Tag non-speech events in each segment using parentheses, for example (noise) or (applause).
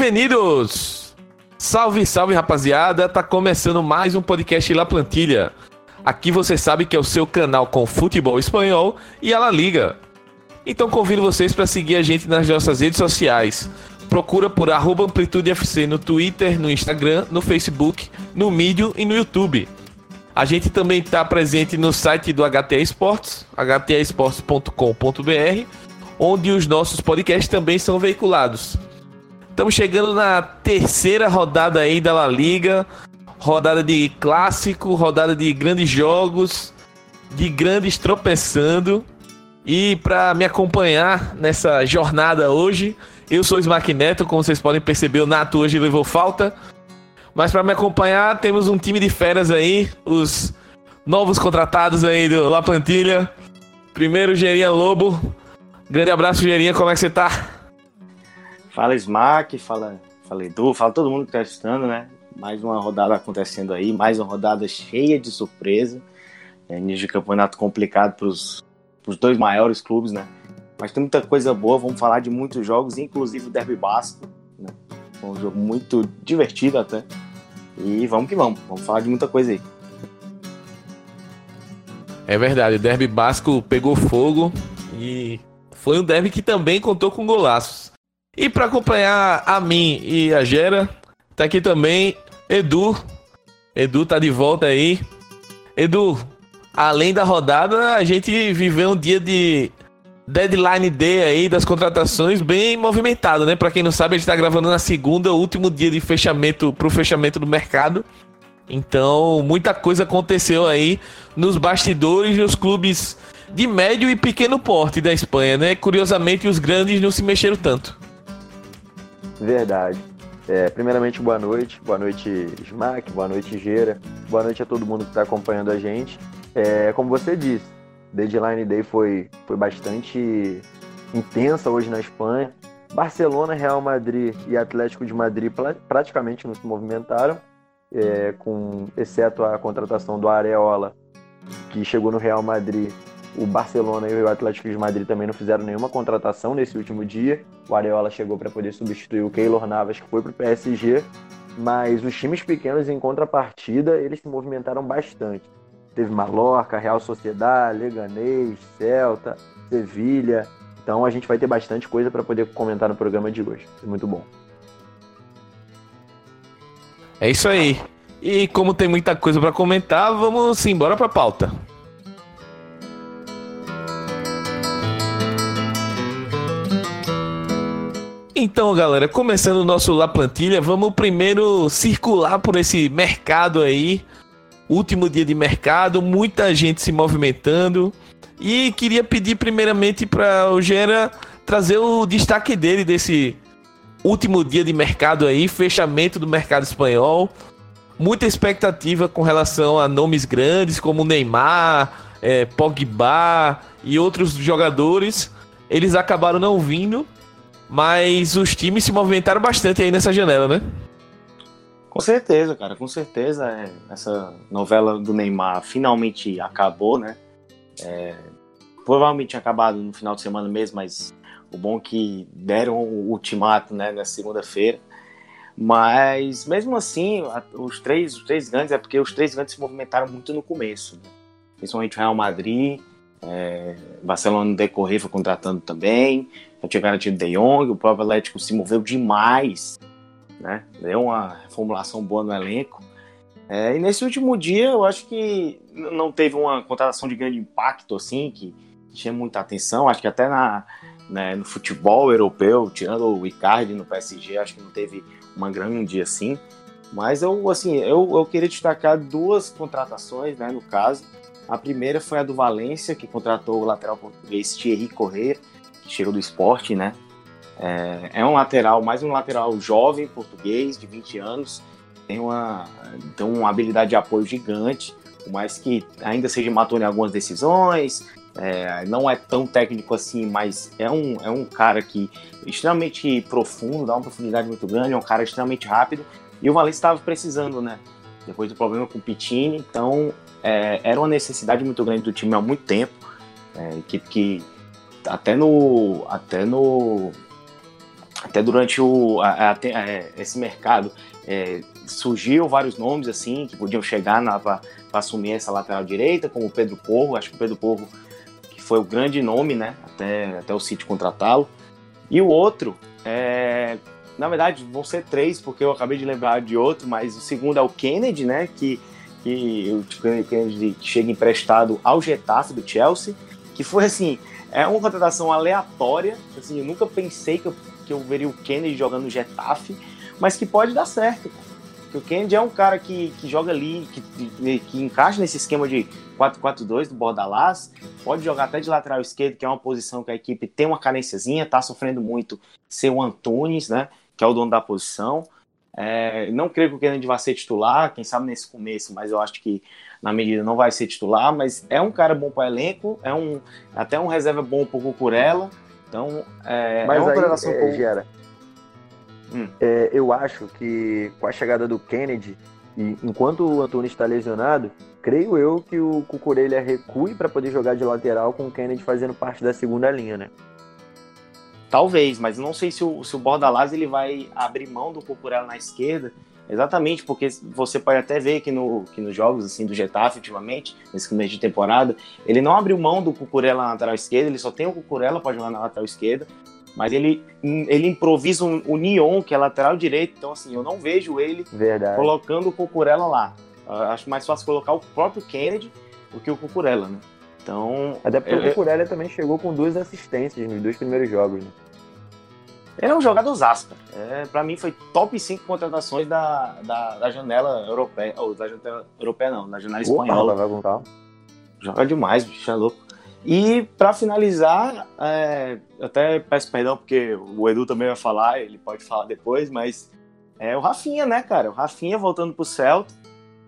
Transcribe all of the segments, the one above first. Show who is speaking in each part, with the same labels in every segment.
Speaker 1: Bem-vindos! Salve, salve rapaziada! Tá começando mais um podcast La Plantilha. Aqui você sabe que é o seu canal com futebol espanhol e a La Liga. Então convido vocês para seguir a gente nas nossas redes sociais. Procura por arroba AmplitudeFC no Twitter, no Instagram, no Facebook, no Medium e no YouTube. A gente também está presente no site do HTA Esportes, htaesportes.com.br, onde os nossos podcasts também são veiculados. Estamos chegando na terceira rodada aí da La Liga, rodada de clássico, rodada de grandes jogos, de grandes tropeçando. E para me acompanhar nessa jornada hoje, eu sou o Smack Neto, como vocês podem perceber, o Nato hoje levou falta. Mas para me acompanhar, temos um time de feras aí, os novos contratados aí do La Plantilha. Primeiro, Gerinha Lobo. Grande abraço, Gerinha, como é que você tá?
Speaker 2: Fala Smack, fala, fala Edu, fala todo mundo que tá assistindo, né? Mais uma rodada acontecendo aí, mais uma rodada cheia de surpresa. É, início de campeonato complicado para os dois maiores clubes, né? Mas tem muita coisa boa, vamos falar de muitos jogos, inclusive o Derby Basco, né? um jogo muito divertido até. E vamos que vamos, vamos falar de muita coisa aí.
Speaker 1: É verdade, o Derby Basco pegou fogo e foi um derby que também contou com golaços. E para acompanhar a mim e a Gera, tá aqui também Edu. Edu tá de volta aí. Edu, além da rodada, a gente viveu um dia de deadline day aí das contratações bem movimentado, né? Para quem não sabe, a gente tá gravando na segunda, último dia de fechamento pro fechamento do mercado. Então, muita coisa aconteceu aí nos bastidores nos clubes de médio e pequeno porte da Espanha, né? Curiosamente, os grandes não se mexeram tanto.
Speaker 3: Verdade. É, primeiramente, boa noite. Boa noite, Smack. Boa noite, Gera. Boa noite a todo mundo que está acompanhando a gente. É, como você disse, Deadline Day foi, foi bastante intensa hoje na Espanha. Barcelona, Real Madrid e Atlético de Madrid praticamente não se movimentaram, é, com, exceto a contratação do Areola, que chegou no Real Madrid. O Barcelona e o Atlético de Madrid também não fizeram nenhuma contratação nesse último dia. O Areola chegou para poder substituir o Keylor Navas, que foi para o PSG. Mas os times pequenos, em contrapartida, eles se movimentaram bastante. Teve Mallorca, Real Sociedade, Leganês, Celta, Sevilha. Então a gente vai ter bastante coisa para poder comentar no programa de hoje. É muito bom.
Speaker 1: É isso aí. E como tem muita coisa para comentar, vamos embora para a pauta. Então, galera, começando o nosso La Plantilha, vamos primeiro circular por esse mercado aí último dia de mercado, muita gente se movimentando. E queria pedir primeiramente para o Gera trazer o destaque dele desse último dia de mercado aí, fechamento do mercado espanhol. Muita expectativa com relação a nomes grandes como Neymar, é, Pogba e outros jogadores. Eles acabaram não vindo, mas os times se movimentaram bastante aí nessa janela, né?
Speaker 2: Com certeza, cara, com certeza. É, essa novela do Neymar finalmente acabou, né? É, provavelmente tinha acabado no final de semana mesmo, mas o bom é que deram o ultimato né, na segunda-feira. Mas mesmo assim, os três, os três grandes, é porque os três grandes se movimentaram muito no começo. Né? Principalmente o Real Madrid, é, Barcelona no decorrer foi contratando também, já tinha garantido De Jong, o próprio Atlético se moveu demais né? Deu uma reformulação boa no elenco. É, e nesse último dia, eu acho que não teve uma contratação de grande impacto, assim, que tinha muita atenção. Acho que até na, né, no futebol europeu, tirando o Icardi no PSG, acho que não teve uma grande assim. Mas eu, assim, eu, eu queria destacar duas contratações, né, no caso. A primeira foi a do Valência, que contratou o lateral português Thierry Corrêa, chegou do esporte, né? É, é um lateral, mais um lateral jovem, português, de 20 anos, tem uma, tem uma habilidade de apoio gigante, por mais que ainda seja maturo em algumas decisões, é, não é tão técnico assim, mas é um, é um cara que extremamente profundo, dá uma profundidade muito grande, é um cara extremamente rápido, e o Valencia estava precisando, né? Depois do problema com o Pitini, então é, era uma necessidade muito grande do time há muito tempo, é, que, que até no, até no até durante o, a, a, a, esse mercado é, surgiu vários nomes assim que podiam chegar para assumir essa lateral direita, como o Pedro Porro. Acho que o Pedro Porro que foi o grande nome, né? Até, até o City contratá-lo. E o outro, é, na verdade, vão ser três, porque eu acabei de lembrar de outro, mas o segundo é o Kennedy, né? Que, que o Kennedy chega emprestado ao Getafe do Chelsea, que foi assim, é uma contratação aleatória. Assim, eu nunca pensei que eu, que eu veria o Kennedy jogando no Getafe, mas que pode dar certo. Porque o Kennedy é um cara que, que joga ali, que, que encaixa nesse esquema de 4-4-2 do Bordalás, pode jogar até de lateral esquerdo, que é uma posição que a equipe tem uma carênciazinha, tá sofrendo muito ser o Antunes, né, que é o dono da posição. É, não creio que o Kennedy vá ser titular, quem sabe nesse começo, mas eu acho que na medida não vai ser titular, mas é um cara bom para elenco, é um até um reserva bom para o Cucurella. Então, é,
Speaker 3: mas
Speaker 2: é uma
Speaker 3: aí, relação é. Gera, hum. é, eu acho que com a chegada do Kennedy, e enquanto o Antônio está lesionado, creio eu que o Cucurella recue para poder jogar de lateral com o Kennedy fazendo parte da segunda linha, né?
Speaker 2: Talvez, mas não sei se o, se o Bordalás ele vai abrir mão do Cucurella na esquerda Exatamente, porque você pode até ver que, no, que nos jogos assim do Getafe ultimamente, nesse começo de temporada, ele não abriu mão do Cucurella na lateral esquerda, ele só tem o Cucurella para jogar na lateral esquerda, mas ele, ele improvisa o, o Nion, que é lateral direito, então assim, eu não vejo ele
Speaker 3: Verdade.
Speaker 2: colocando o Cucurella lá. Eu acho mais fácil colocar o próprio Kennedy do que o Cucurella, né? Então.
Speaker 3: Até porque eu, o Cucurella também chegou com duas assistências nos dois primeiros jogos, né?
Speaker 2: Ele é um jogador zasca. É, para mim foi top 5 contratações da, da, da, janela europeia. Ou da janela europeia não, da janela espanhola.
Speaker 3: Opa,
Speaker 2: Joga demais, bicho, é louco. E para finalizar, é, até peço perdão porque o Edu também vai falar, ele pode falar depois, mas é o Rafinha, né, cara? O Rafinha voltando pro Celta.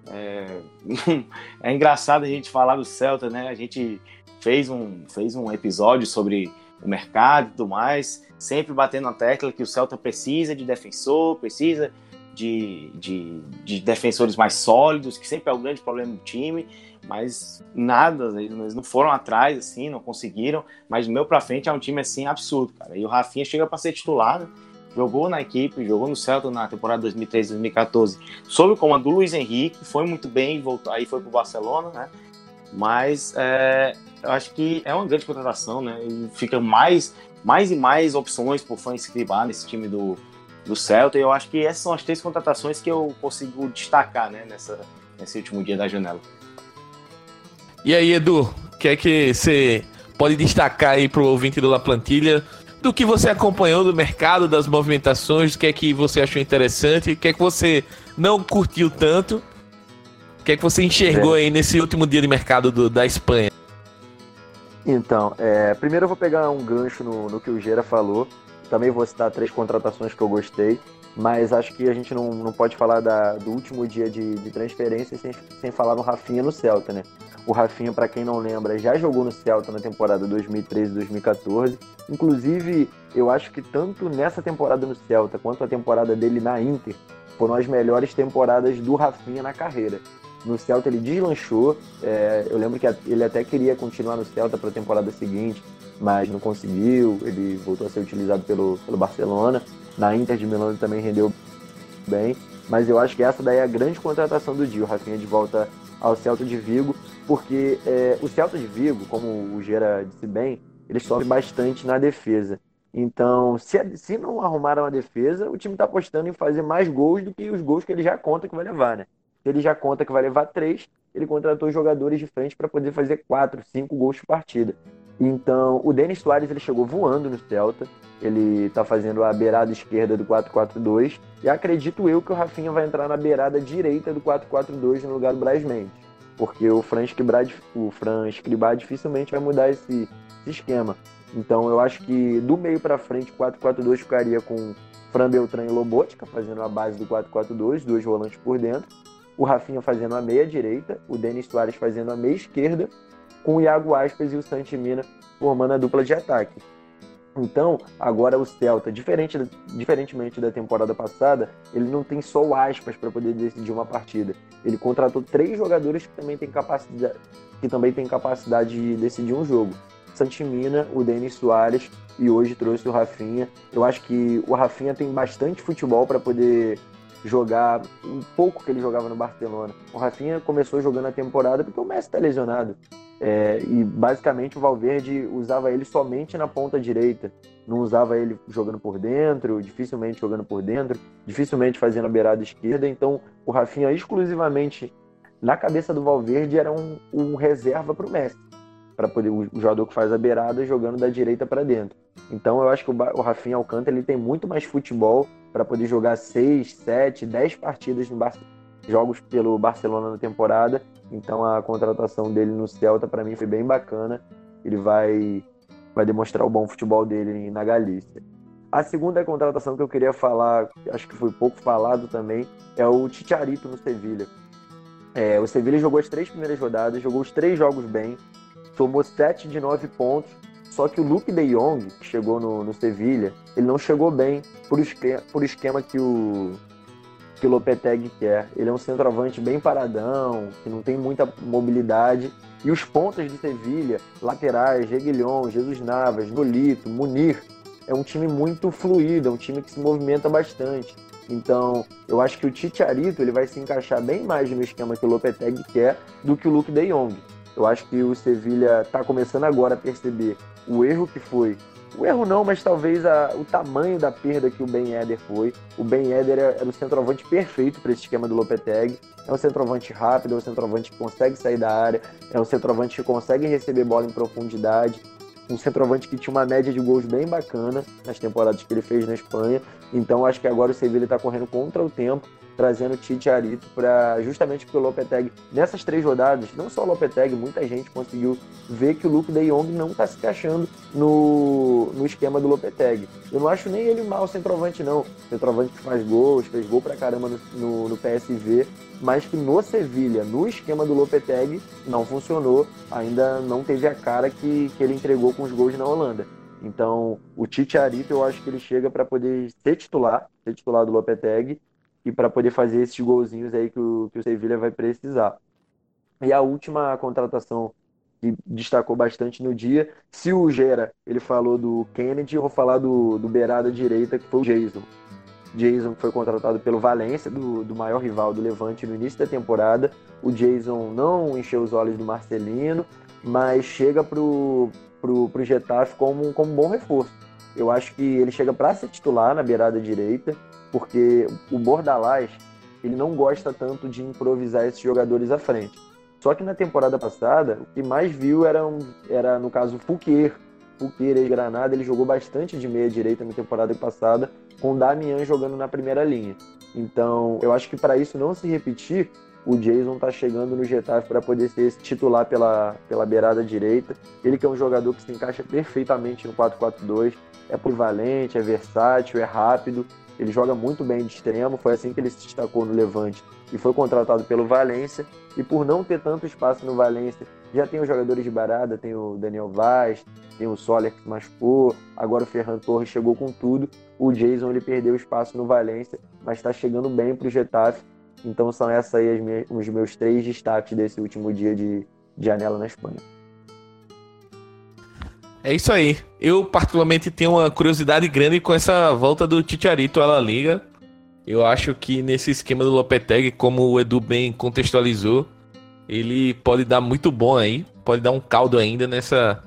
Speaker 2: É, (laughs) é engraçado a gente falar do Celta, né? A gente fez um, fez um episódio sobre o mercado e tudo mais sempre batendo na tecla que o Celta precisa de defensor, precisa de, de, de, defensores mais sólidos, que sempre é o grande problema do time, mas nada, eles não foram atrás, assim, não conseguiram, mas do meu pra frente é um time, assim, absurdo, cara, e o Rafinha chega para ser titular, né? Jogou na equipe, jogou no Celta na temporada 2013-2014, sob o comando do Luiz Henrique, foi muito bem, voltou, aí foi pro Barcelona, né, mas é, eu acho que é uma grande contratação, né, e fica mais mais e mais opções por fã inscribar nesse time do, do Celta. E eu acho que essas são as três contratações que eu consigo destacar né, nessa, nesse último dia da janela.
Speaker 1: E aí, Edu, o que é que você pode destacar aí para o ouvinte do La Plantilha do que você acompanhou do mercado, das movimentações, o que é que você achou interessante, o que é que você não curtiu tanto, o que é que você enxergou é. aí nesse último dia de mercado do, da Espanha?
Speaker 3: Então, é, primeiro eu vou pegar um gancho no, no que o Gera falou. Também vou citar três contratações que eu gostei, mas acho que a gente não, não pode falar da, do último dia de, de transferência sem, sem falar no Rafinha no Celta, né? O Rafinha, para quem não lembra, já jogou no Celta na temporada 2013-2014. Inclusive, eu acho que tanto nessa temporada no Celta quanto a temporada dele na Inter foram as melhores temporadas do Rafinha na carreira. No Celta ele deslanchou. É, eu lembro que ele até queria continuar no Celta para a temporada seguinte, mas não conseguiu. Ele voltou a ser utilizado pelo, pelo Barcelona. Na Inter de Milão ele também rendeu bem. Mas eu acho que essa daí é a grande contratação do dia, o Rafinha de volta ao Celta de Vigo, porque é, o Celta de Vigo, como o Gera disse bem, ele sofre bastante na defesa. Então, se, se não arrumaram a defesa, o time está apostando em fazer mais gols do que os gols que ele já conta que vai levar, né? ele já conta que vai levar três, ele contratou jogadores de frente para poder fazer quatro, cinco gols por partida. Então, o Denis Soares ele chegou voando no Celta, ele está fazendo a beirada esquerda do 4-4-2, e acredito eu que o Rafinha vai entrar na beirada direita do 4-4-2 no lugar do Braz Mendes, porque o Fran Escribá, dificilmente vai mudar esse, esse esquema. Então, eu acho que do meio para frente, 4-4-2 ficaria com Fran Beltrán e Lobotka, fazendo a base do 4-4-2, dois volantes por dentro. O Rafinha fazendo a meia direita, o Denis Soares fazendo a meia esquerda, com o Iago Aspas e o Santimina formando a dupla de ataque. Então, agora o Celta, diferente, diferentemente da temporada passada, ele não tem só o Aspas para poder decidir uma partida. Ele contratou três jogadores que também têm capacidade, que também têm capacidade de decidir um jogo. Santimina, o Denis Soares e hoje trouxe o Rafinha. Eu acho que o Rafinha tem bastante futebol para poder jogar um pouco que ele jogava no Barcelona. O Rafinha começou jogando a temporada porque o Messi está lesionado. É, e basicamente o Valverde usava ele somente na ponta direita. Não usava ele jogando por dentro, dificilmente jogando por dentro, dificilmente fazendo a beirada esquerda. Então o Rafinha exclusivamente na cabeça do Valverde era um, um reserva para o Messi. Para poder o jogador que faz a beirada jogando da direita para dentro. Então eu acho que o, o Rafinha Alcântara ele tem muito mais futebol para poder jogar 6, 7, 10 partidas no Bar jogos pelo Barcelona na temporada. Então a contratação dele no Celta para mim foi bem bacana. Ele vai vai demonstrar o bom futebol dele na Galícia. A segunda contratação que eu queria falar, acho que foi pouco falado também, é o Ticharito no Sevilha. É, o Sevilha jogou as três primeiras rodadas, jogou os três jogos bem, tomou 7 de 9 pontos, só que o Luke de Jong, que chegou no, no Sevilha, ele não chegou bem por, esquema, por esquema que o, que o Lopetegui quer. Ele é um centroavante bem paradão, que não tem muita mobilidade. E os pontas de Sevilha, laterais, Reguilhão, Jesus Navas, Nolito, Munir, é um time muito fluido, é um time que se movimenta bastante. Então, eu acho que o Titiarito ele vai se encaixar bem mais no esquema que o Lopetegui quer do que o Luke de Jong. Eu acho que o Sevilha está começando agora a perceber o erro que foi. O erro não, mas talvez a, o tamanho da perda que o Ben Eder foi. O Ben Eder era o centroavante perfeito para esse esquema do Lopetegui. É um centroavante rápido, é um centroavante que consegue sair da área, é um centroavante que consegue receber bola em profundidade, um centroavante que tinha uma média de gols bem bacana nas temporadas que ele fez na Espanha. Então acho que agora o Sevilla está correndo contra o tempo trazendo Tite Arito para justamente porque o Lopetegui nessas três rodadas, não só o Lopetegui, muita gente conseguiu ver que o Luke De Jong não está se encaixando no, no esquema do Lopetegui. Eu não acho nem ele mal centroavante não, centroavante que faz gols, fez gol pra caramba no, no, no PSV, mas que no Sevilha, no esquema do Lopetegui, não funcionou, ainda não teve a cara que, que ele entregou com os gols na Holanda. Então, o Tite Arito, eu acho que ele chega para poder ser titular, ser titular do Lopetegui, e para poder fazer esses golzinhos aí que o, que o Sevilla vai precisar. E a última contratação que destacou bastante no dia, se o Gera ele falou do Kennedy, eu vou falar do, do beirada direita, que foi o Jason. Jason foi contratado pelo Valência, do, do maior rival do Levante no início da temporada. O Jason não encheu os olhos do Marcelino, mas chega pro, pro, pro Getafe como, como um bom reforço. Eu acho que ele chega para ser titular na beirada direita porque o Bordalás ele não gosta tanto de improvisar esses jogadores à frente. Só que na temporada passada, o que mais viu era, um, era no caso, o Fouquier. Fouquier ex-Granada, ele jogou bastante de meia direita na temporada passada, com o Damian jogando na primeira linha. Então, eu acho que para isso não se repetir, o Jason tá chegando no Getafe para poder ser titular pela, pela beirada direita. Ele que é um jogador que se encaixa perfeitamente no 4-4-2, é polivalente, é versátil, é rápido ele joga muito bem de extremo, foi assim que ele se destacou no Levante e foi contratado pelo Valência. E por não ter tanto espaço no Valência, já tem os jogadores de barada, tem o Daniel Vaz, tem o Soler que machucou, agora o Ferran Torres chegou com tudo. O Jason ele perdeu espaço no Valência, mas está chegando bem para o Getafe. Então são essas aí minhas, os meus três destaques desse último dia de, de janela na Espanha.
Speaker 1: É isso aí. Eu, particularmente, tenho uma curiosidade grande com essa volta do Titiarito à La Liga. Eu acho que nesse esquema do Lopetegui, como o Edu bem contextualizou, ele pode dar muito bom aí. Pode dar um caldo ainda nessa,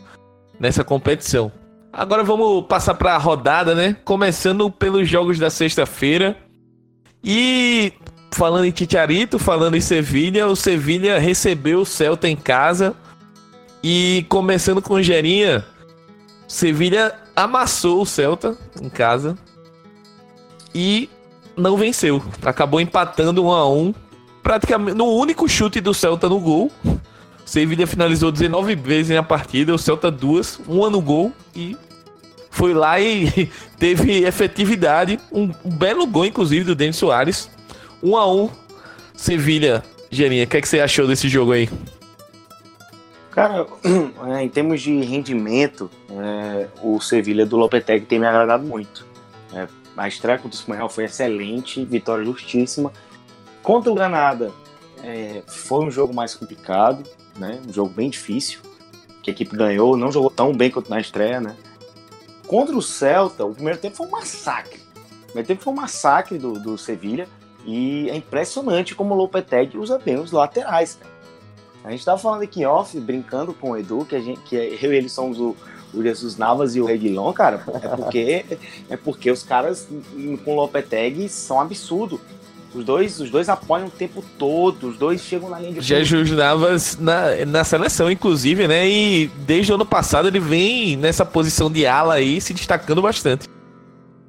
Speaker 1: nessa competição. Agora vamos passar para a rodada, né? Começando pelos jogos da sexta-feira. E falando em Titiarito, falando em Sevilha, o Sevilha recebeu o Celta em casa. E começando com Gerinha, Sevilha amassou o Celta em casa e não venceu. Acabou empatando um a um, praticamente no único chute do Celta no gol. Sevilha finalizou 19 vezes na partida, o Celta duas, uma no gol e foi lá e (laughs) teve efetividade, um belo gol inclusive do Denis Soares. 1 a 1 Sevilha, Gerinha, o que, é que você achou desse jogo aí?
Speaker 2: Cara, (clears throat) é, em termos de rendimento, é, o Sevilha do Lopetegui tem me agradado muito. É, a estreia contra o Espanhol foi excelente, vitória justíssima. Contra o Granada, é, foi um jogo mais complicado, né? um jogo bem difícil, que a equipe ganhou, não jogou tão bem quanto na estreia, né? Contra o Celta, o primeiro tempo foi um massacre. O primeiro tempo foi um massacre do, do Sevilha. E é impressionante como o Lopetegui usa bem os laterais. A gente tava falando aqui off, brincando com o Edu, que, a gente, que eu e ele somos o, o Jesus Navas e o Reguilon, cara. É porque, (laughs) é porque os caras com o Lopetegui são absurdos. Os dois, os dois apoiam o tempo todo, os dois chegam na linha de
Speaker 1: Jesus Navas na, na seleção, inclusive, né? E desde o ano passado ele vem nessa posição de ala aí, se destacando bastante.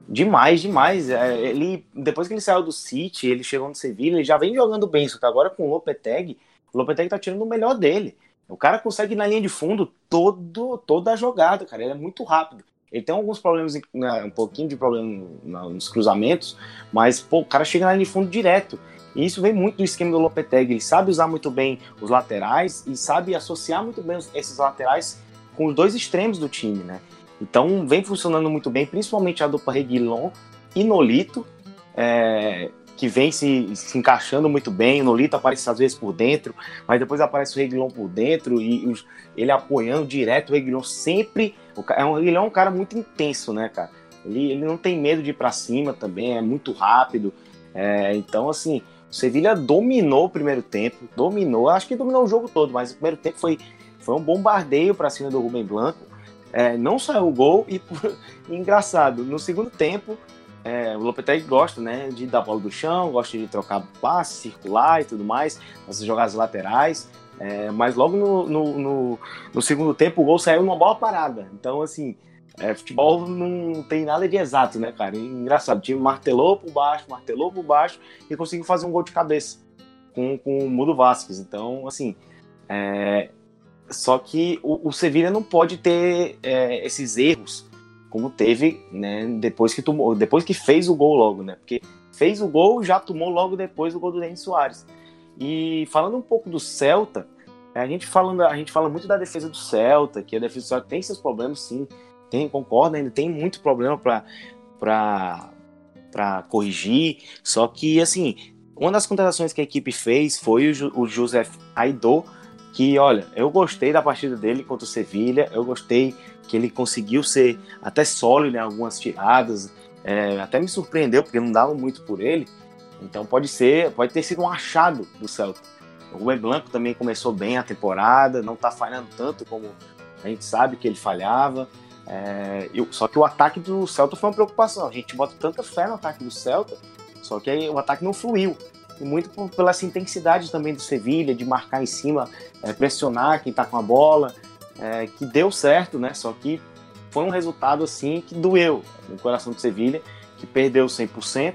Speaker 2: Demais, demais. É, ele, depois que ele saiu do City, ele chegou no Sevilha, ele já vem jogando bem, só que agora com o Lopetegui, o Lopetegui tá tirando o melhor dele. O cara consegue na linha de fundo todo, toda a jogada, cara. Ele é muito rápido. Ele tem alguns problemas, né, um pouquinho de problema nos cruzamentos, mas pô, o cara chega na linha de fundo direto. E isso vem muito do esquema do Lopetegui. Ele sabe usar muito bem os laterais e sabe associar muito bem esses laterais com os dois extremos do time, né? Então vem funcionando muito bem, principalmente a dupla Reguilon e Nolito, é, que vem se, se, encaixando muito bem. O Nolito aparece às vezes por dentro, mas depois aparece o Reguilon por dentro e ele apoiando direto. O Reguilon sempre. O, é um, ele é um cara muito intenso, né, cara? Ele, ele não tem medo de ir para cima também, é muito rápido. É, então, assim, o Sevilha dominou o primeiro tempo, dominou, acho que dominou o jogo todo, mas o primeiro tempo foi, foi um bombardeio para cima do Rubem Blanco. É, não saiu o gol e, (laughs) engraçado, no segundo tempo, é, o Lopetegui gosta né, de dar bola do chão, gosta de trocar passe, circular e tudo mais, essas jogadas laterais. É, mas logo no, no, no, no, segundo tempo o gol saiu numa bola parada. Então, assim, é, futebol não tem nada de exato, né, cara? engraçado, o time martelou por baixo, martelou por baixo e conseguiu fazer um gol de cabeça com, com o Mudo Vasquez. Então, assim, é, só que o, o Sevilha não pode ter é, esses erros como teve, né, depois que tomou, depois que fez o gol logo, né? Porque fez o gol, já tomou logo depois o gol do Denis Soares. E falando um pouco do Celta, a gente falando, a gente fala muito da defesa do Celta, que a defesa do Celta tem seus problemas, sim. Tem, concordo, ainda tem muito problema para para corrigir. Só que assim, uma das contratações que a equipe fez foi o, o José Aidô, que, olha, eu gostei da partida dele contra o Sevilha, eu gostei que ele conseguiu ser até sólido em algumas tiradas, é, até me surpreendeu, porque não dava muito por ele, então pode ser, pode ter sido um achado do Celta. O Rubem Blanco também começou bem a temporada, não tá falhando tanto como a gente sabe que ele falhava, é, eu, só que o ataque do Celta foi uma preocupação, a gente bota tanta fé no ataque do Celta, só que aí o ataque não fluiu, e muito por, pela essa intensidade também do Sevilha, de marcar em cima, é, pressionar quem está com a bola, é, que deu certo, né? Só que foi um resultado assim que doeu no coração do Sevilha, que perdeu 100%,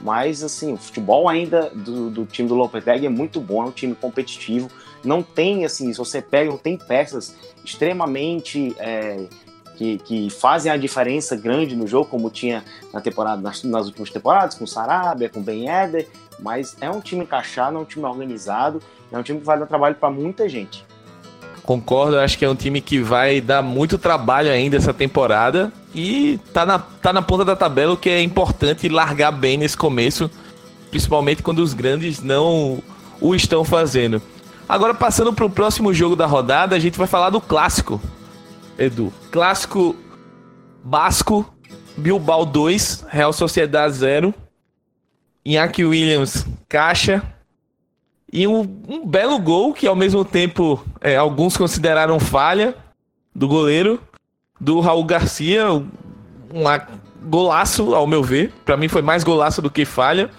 Speaker 2: mas assim, o futebol ainda do, do time do Lopetegui é muito bom, é um time competitivo, não tem assim, se você pega, não tem peças extremamente é, que, que, fazem a diferença grande no jogo, como tinha na temporada, nas, nas últimas temporadas, com o Sarabia, com o Ben Eder, mas é um time encaixado, é um time organizado, é um time que vai dar trabalho para muita gente.
Speaker 1: Concordo, acho que é um time que vai dar muito trabalho ainda essa temporada e tá na, tá na ponta da tabela, o que é importante largar bem nesse começo, principalmente quando os grandes não o estão fazendo. Agora, passando para o próximo jogo da rodada, a gente vai falar do clássico, Edu. Clássico Basco, Bilbao 2, Real Sociedade 0. Iñaki Williams, caixa. E um, um, belo gol que, ao mesmo tempo, é, alguns consideraram falha do goleiro, do Raul Garcia. Um, golaço, ao meu ver. Para mim foi mais golaço do que falha.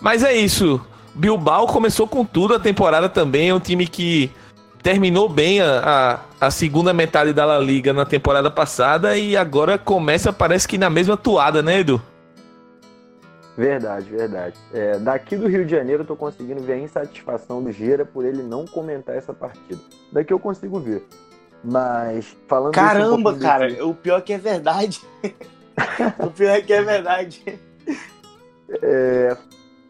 Speaker 1: Mas é isso. Bilbao começou com tudo a temporada também. É um time que terminou bem a, a, a, segunda metade da La Liga na temporada passada e agora começa, parece que na mesma toada, né, Edu?
Speaker 3: Verdade, verdade. É, daqui do Rio de Janeiro eu tô conseguindo ver a insatisfação do Gera por ele não comentar essa partida. Daqui eu consigo ver. Mas falando
Speaker 2: Caramba, um cara, desse... o pior é que é verdade. (laughs) o pior é que é verdade.
Speaker 3: É,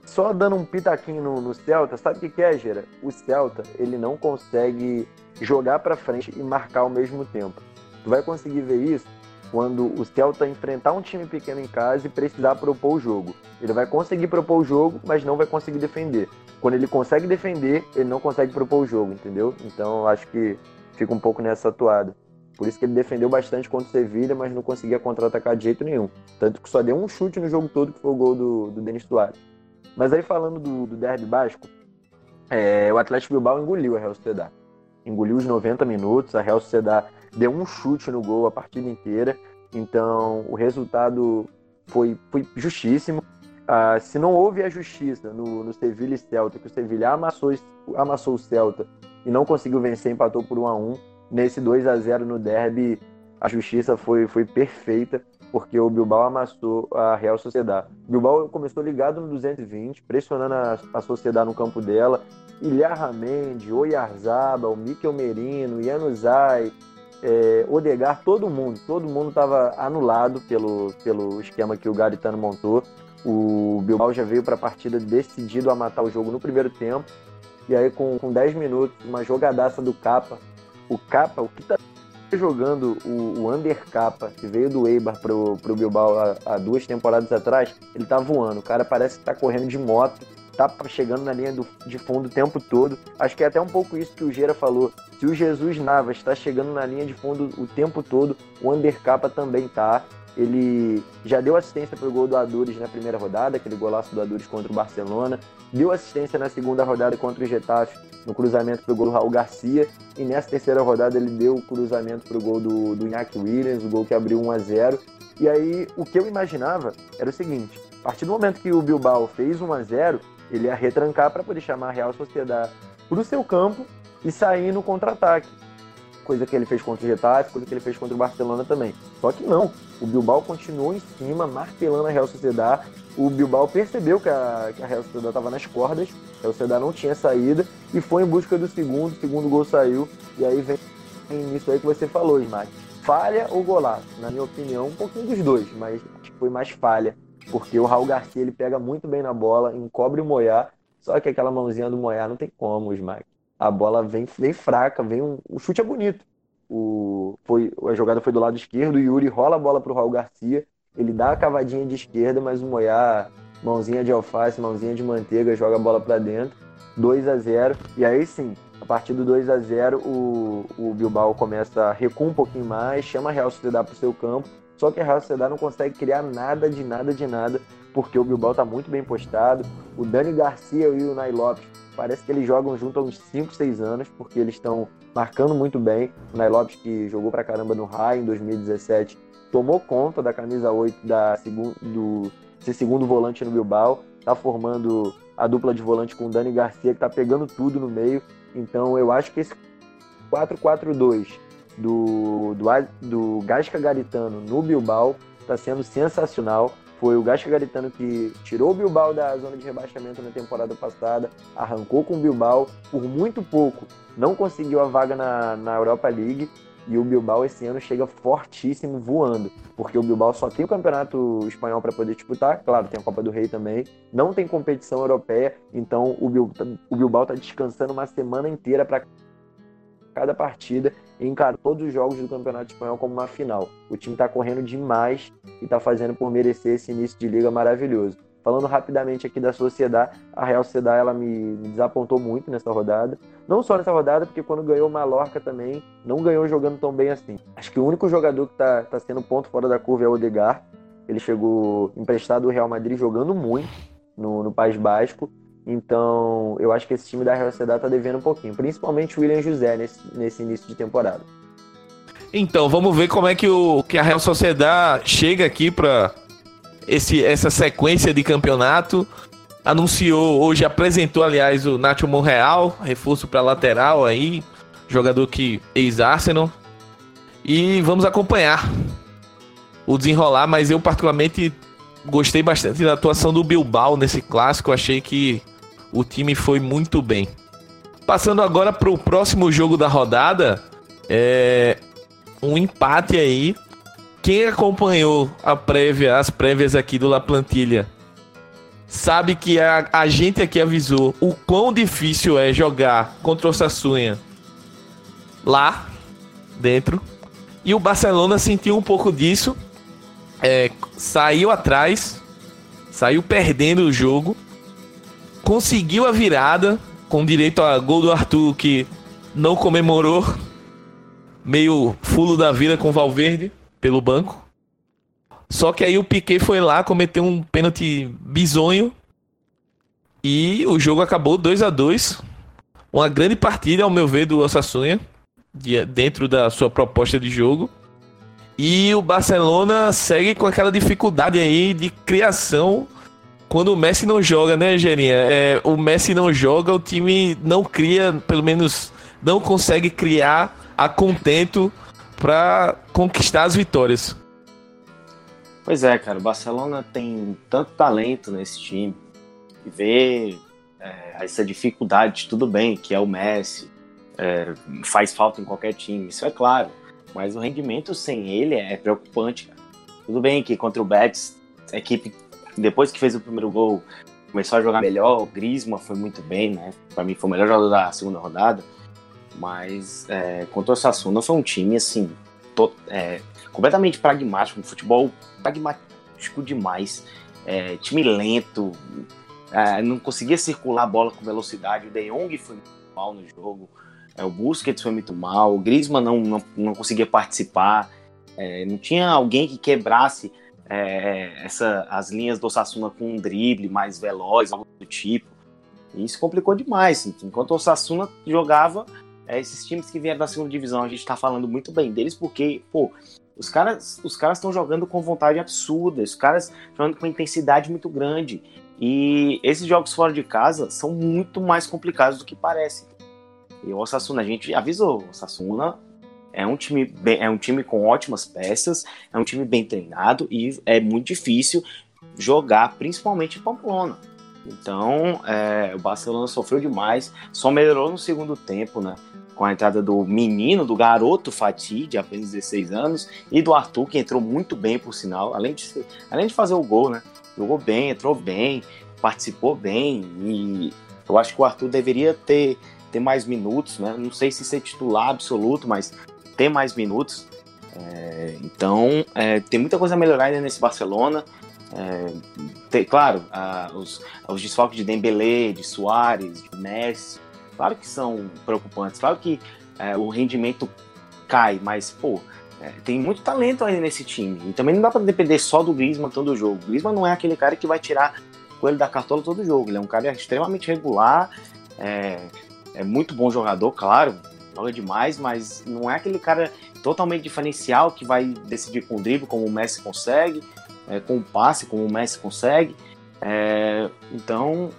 Speaker 3: só dando um pitaquinho no, no Celta, sabe o que, que é, Gera? O Celta, ele não consegue jogar para frente e marcar ao mesmo tempo. Tu vai conseguir ver isso quando o Celta enfrentar um time pequeno em casa e precisar propor o jogo. Ele vai conseguir propor o jogo, mas não vai conseguir defender. Quando ele consegue defender, ele não consegue propor o jogo, entendeu? Então acho que fica um pouco nessa atuada. Por isso que ele defendeu bastante contra o Sevilha, mas não conseguia contra-atacar de jeito nenhum. Tanto que só deu um chute no jogo todo, que foi o gol do, do Denis Soares. Mas aí falando do, do derby basco, é, o Atlético Bilbao engoliu a Real Sociedad. Engoliu os 90 minutos, a Real Sociedad deu um chute no gol a partida inteira. Então o resultado foi, foi justíssimo. Ah, se não houve a justiça no, no Sevilha e Celta, que o Sevilha amassou, amassou o Celta e não conseguiu vencer, empatou por 1 a 1 nesse 2 a 0 no derby, a justiça foi, foi perfeita, porque o Bilbao amassou a Real Sociedade. O Bilbao começou ligado no 220, pressionando a, a Sociedade no campo dela. Ilha Ramendi, Oyarzabal, Mikel Merino, Januzaj, é, Odegar, todo mundo, todo mundo estava anulado pelo, pelo esquema que o Garitano montou. O Bilbao já veio para a partida decidido a matar o jogo no primeiro tempo. E aí, com, com 10 minutos, uma jogadaça do Capa, o Capa, o que tá jogando o, o Under Capa, que veio do Eibar pro, pro Bilbao há, há, duas temporadas atrás, ele tá voando. O cara parece que tá correndo de moto, tá chegando na linha do, de fundo o tempo todo. Acho que é até um pouco isso que o Gera falou. Se o Jesus Navas está chegando na linha de fundo o tempo todo, o Under Capa também tá. Ele já deu assistência para o gol do Adures na primeira rodada, aquele golaço do Adures contra o Barcelona. Deu assistência na segunda rodada contra o Getafe, no cruzamento para o gol do Raul Garcia. E nessa terceira rodada ele deu o cruzamento para o gol do, do Iñaki Williams, o gol que abriu 1 a 0 E aí o que eu imaginava era o seguinte: a partir do momento que o Bilbao fez 1 a 0 ele ia retrancar para poder chamar a Real Sociedade para o seu campo e sair no contra-ataque coisa que ele fez contra o Getafe, coisa que ele fez contra o Barcelona também. Só que não, o Bilbao continuou em cima, martelando a Real Sociedade. O Bilbao percebeu que a, que a Real Sociedade estava nas cordas, a Real Sociedade não tinha saída e foi em busca do segundo, o segundo gol saiu e aí vem nisso aí que você falou, Smack. Falha ou golaço? Na minha opinião, um pouquinho dos dois, mas foi mais falha, porque o Raul Garcia ele pega muito bem na bola, encobre o Moyá, só que aquela mãozinha do Moyá não tem como, Smack a bola vem, vem fraca, vem um, o chute é bonito. O, foi, a jogada foi do lado esquerdo, o Yuri rola a bola para o Raul Garcia, ele dá a cavadinha de esquerda, mas o Moyá, mãozinha de alface, mãozinha de manteiga, joga a bola para dentro, 2 a 0 e aí sim, a partir do 2 a 0 o, o Bilbao começa a recuar um pouquinho mais, chama a Real Sociedade para o seu campo, só que a Real Sociedade não consegue criar nada de nada de nada, porque o Bilbao está muito bem postado, o Dani Garcia e o Nai Lopes Parece que eles jogam junto há uns 5, 6 anos, porque eles estão marcando muito bem. O Nai Lopes, que jogou pra caramba no Rai em 2017, tomou conta da camisa 8 da segundo, do segundo volante no Bilbao. Tá formando a dupla de volante com o Dani Garcia, que tá pegando tudo no meio. Então eu acho que esse 4-4-2 do, do, do Gasca Garitano no Bilbao está sendo sensacional. Foi o Gasca Garitano que tirou o Bilbao da zona de rebaixamento na temporada passada, arrancou com o Bilbao por muito pouco, não conseguiu a vaga na, na Europa League e o Bilbao esse ano chega fortíssimo voando, porque o Bilbao só tem o Campeonato Espanhol para poder disputar, claro, tem a Copa do Rei também, não tem competição europeia, então o Bilbao está descansando uma semana inteira para cada partida e encara todos os jogos do Campeonato Espanhol como uma final. O time está correndo demais e está fazendo por merecer esse início de liga maravilhoso. Falando rapidamente aqui da Sociedade, a Real Sociedade ela me, desapontou muito nessa rodada. Não só nessa rodada, porque quando ganhou o Mallorca também, não ganhou jogando tão bem assim. Acho que o único jogador que está tá sendo ponto fora da curva é o Odegar. Ele chegou emprestado do Real Madrid jogando muito no, no País Basco então, eu acho que esse time da Real Sociedade tá devendo um pouquinho, principalmente o William José nesse, nesse início de temporada.
Speaker 1: Então, vamos ver como é que, o, que a Real Sociedade chega aqui para essa sequência de campeonato. Anunciou, hoje apresentou, aliás, o Nacho Monreal, reforço para lateral aí, jogador que ex-Arsenal. E vamos acompanhar o desenrolar, mas eu particularmente gostei bastante da atuação do Bilbao nesse clássico, achei que o time foi muito bem. Passando agora para o próximo jogo da rodada, é um empate aí. Quem acompanhou a prévia, as prévias aqui do La Plantilha, sabe que a, a gente aqui avisou o quão difícil é jogar contra o Sassunha lá dentro. E o Barcelona sentiu um pouco disso. É, saiu atrás, saiu perdendo o jogo conseguiu a virada com direito a gol do Arthur que não comemorou meio fulo da vida com Valverde pelo banco. Só que aí o Piquet foi lá, cometeu um pênalti bizonho e o jogo acabou 2 a 2 Uma grande partida, ao meu ver, do Osasuna, dentro da sua proposta de jogo. E o Barcelona segue com aquela dificuldade aí de criação quando o Messi não joga, né, Gerinha? É, o Messi não joga, o time não cria, pelo menos não consegue criar a contento para conquistar as vitórias.
Speaker 2: Pois é, cara, o Barcelona tem tanto talento nesse time. E ver é, essa dificuldade, tudo bem, que é o Messi, é, faz falta em qualquer time, isso é claro. Mas o rendimento sem ele é preocupante, cara. Tudo bem que contra o Betis, a equipe depois que fez o primeiro gol, começou a jogar melhor. O Griezmann foi muito bem, né? Para mim foi o melhor jogador da segunda rodada. Mas é, contra o Sassuna foi um time assim, to, é, completamente pragmático, um futebol pragmático demais. É, time lento, é, não conseguia circular a bola com velocidade. O De Jong foi muito mal no jogo, é, o Busquets foi muito mal, o Griezmann não, não, não conseguia participar. É, não tinha alguém que quebrasse é, essa, as linhas do Sassuna com um drible mais veloz, algo do tipo. E isso complicou demais. Enquanto o Sassuna jogava, é, esses times que vieram da segunda divisão, a gente está falando muito bem deles porque, pô, os caras os caras estão jogando com vontade absurda, os caras jogando com intensidade muito grande. E esses jogos fora de casa são muito mais complicados do que parece. E o Osasuna, a gente avisou, o Osasuna é um time bem, é um time com ótimas peças, é um time bem treinado e é muito difícil jogar, principalmente em Pamplona. Então, é, o Barcelona sofreu demais, só melhorou no segundo tempo, né? Com a entrada do menino, do garoto Fatih, de apenas 16 anos, e do Arthur, que entrou muito bem, por sinal, além de, além de fazer o gol, né? Jogou bem, entrou bem, participou bem, e eu acho que o Arthur deveria ter, ter mais minutos, né? Não sei se ser titular absoluto, mas ter mais minutos. É, então, é, tem muita coisa a melhorar ainda nesse Barcelona. É, tem, claro, a, os, os desfalques de Dembélé, de Soares, de Messi, claro que são preocupantes. Claro que é, o rendimento cai, mas, pô, é, tem muito talento ainda nesse time. E também não dá para depender só do Griezmann todo jogo. O Griezmann não é aquele cara que vai tirar o ele da cartola todo jogo. Ele é um cara extremamente regular, é, é muito bom jogador, claro, joga demais, mas não é aquele cara totalmente diferencial que vai decidir com o drible como o Messi consegue, é, com o passe como o Messi consegue. É, então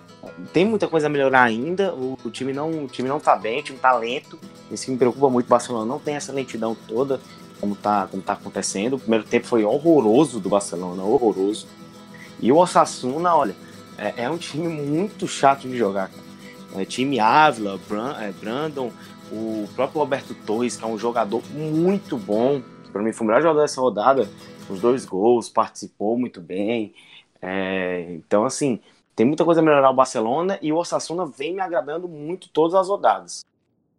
Speaker 2: tem muita coisa a melhorar ainda. O, o, time não, o time não tá bem, o time tá lento. Isso me preocupa muito. O Barcelona não tem essa lentidão toda como tá, como tá acontecendo. O primeiro tempo foi horroroso do Barcelona, horroroso. E o Osasuna, olha, é, é um time muito chato de jogar. É, time Ávila, é, Brandon, o próprio Roberto Torres, que é um jogador muito bom, para mim foi o melhor jogador dessa rodada, os dois gols, participou muito bem. É, então, assim, tem muita coisa a melhorar o Barcelona e o Osasuna vem me agradando muito todas as rodadas.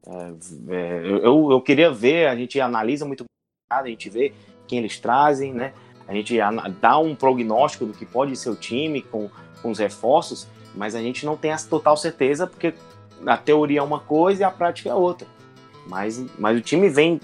Speaker 2: É, é, eu, eu queria ver, a gente analisa muito, a gente vê quem eles trazem, né? A gente dá um prognóstico do que pode ser o time com, com os reforços, mas a gente não tem essa total certeza, porque a teoria é uma coisa e a prática é outra. Mas, mas o time vem,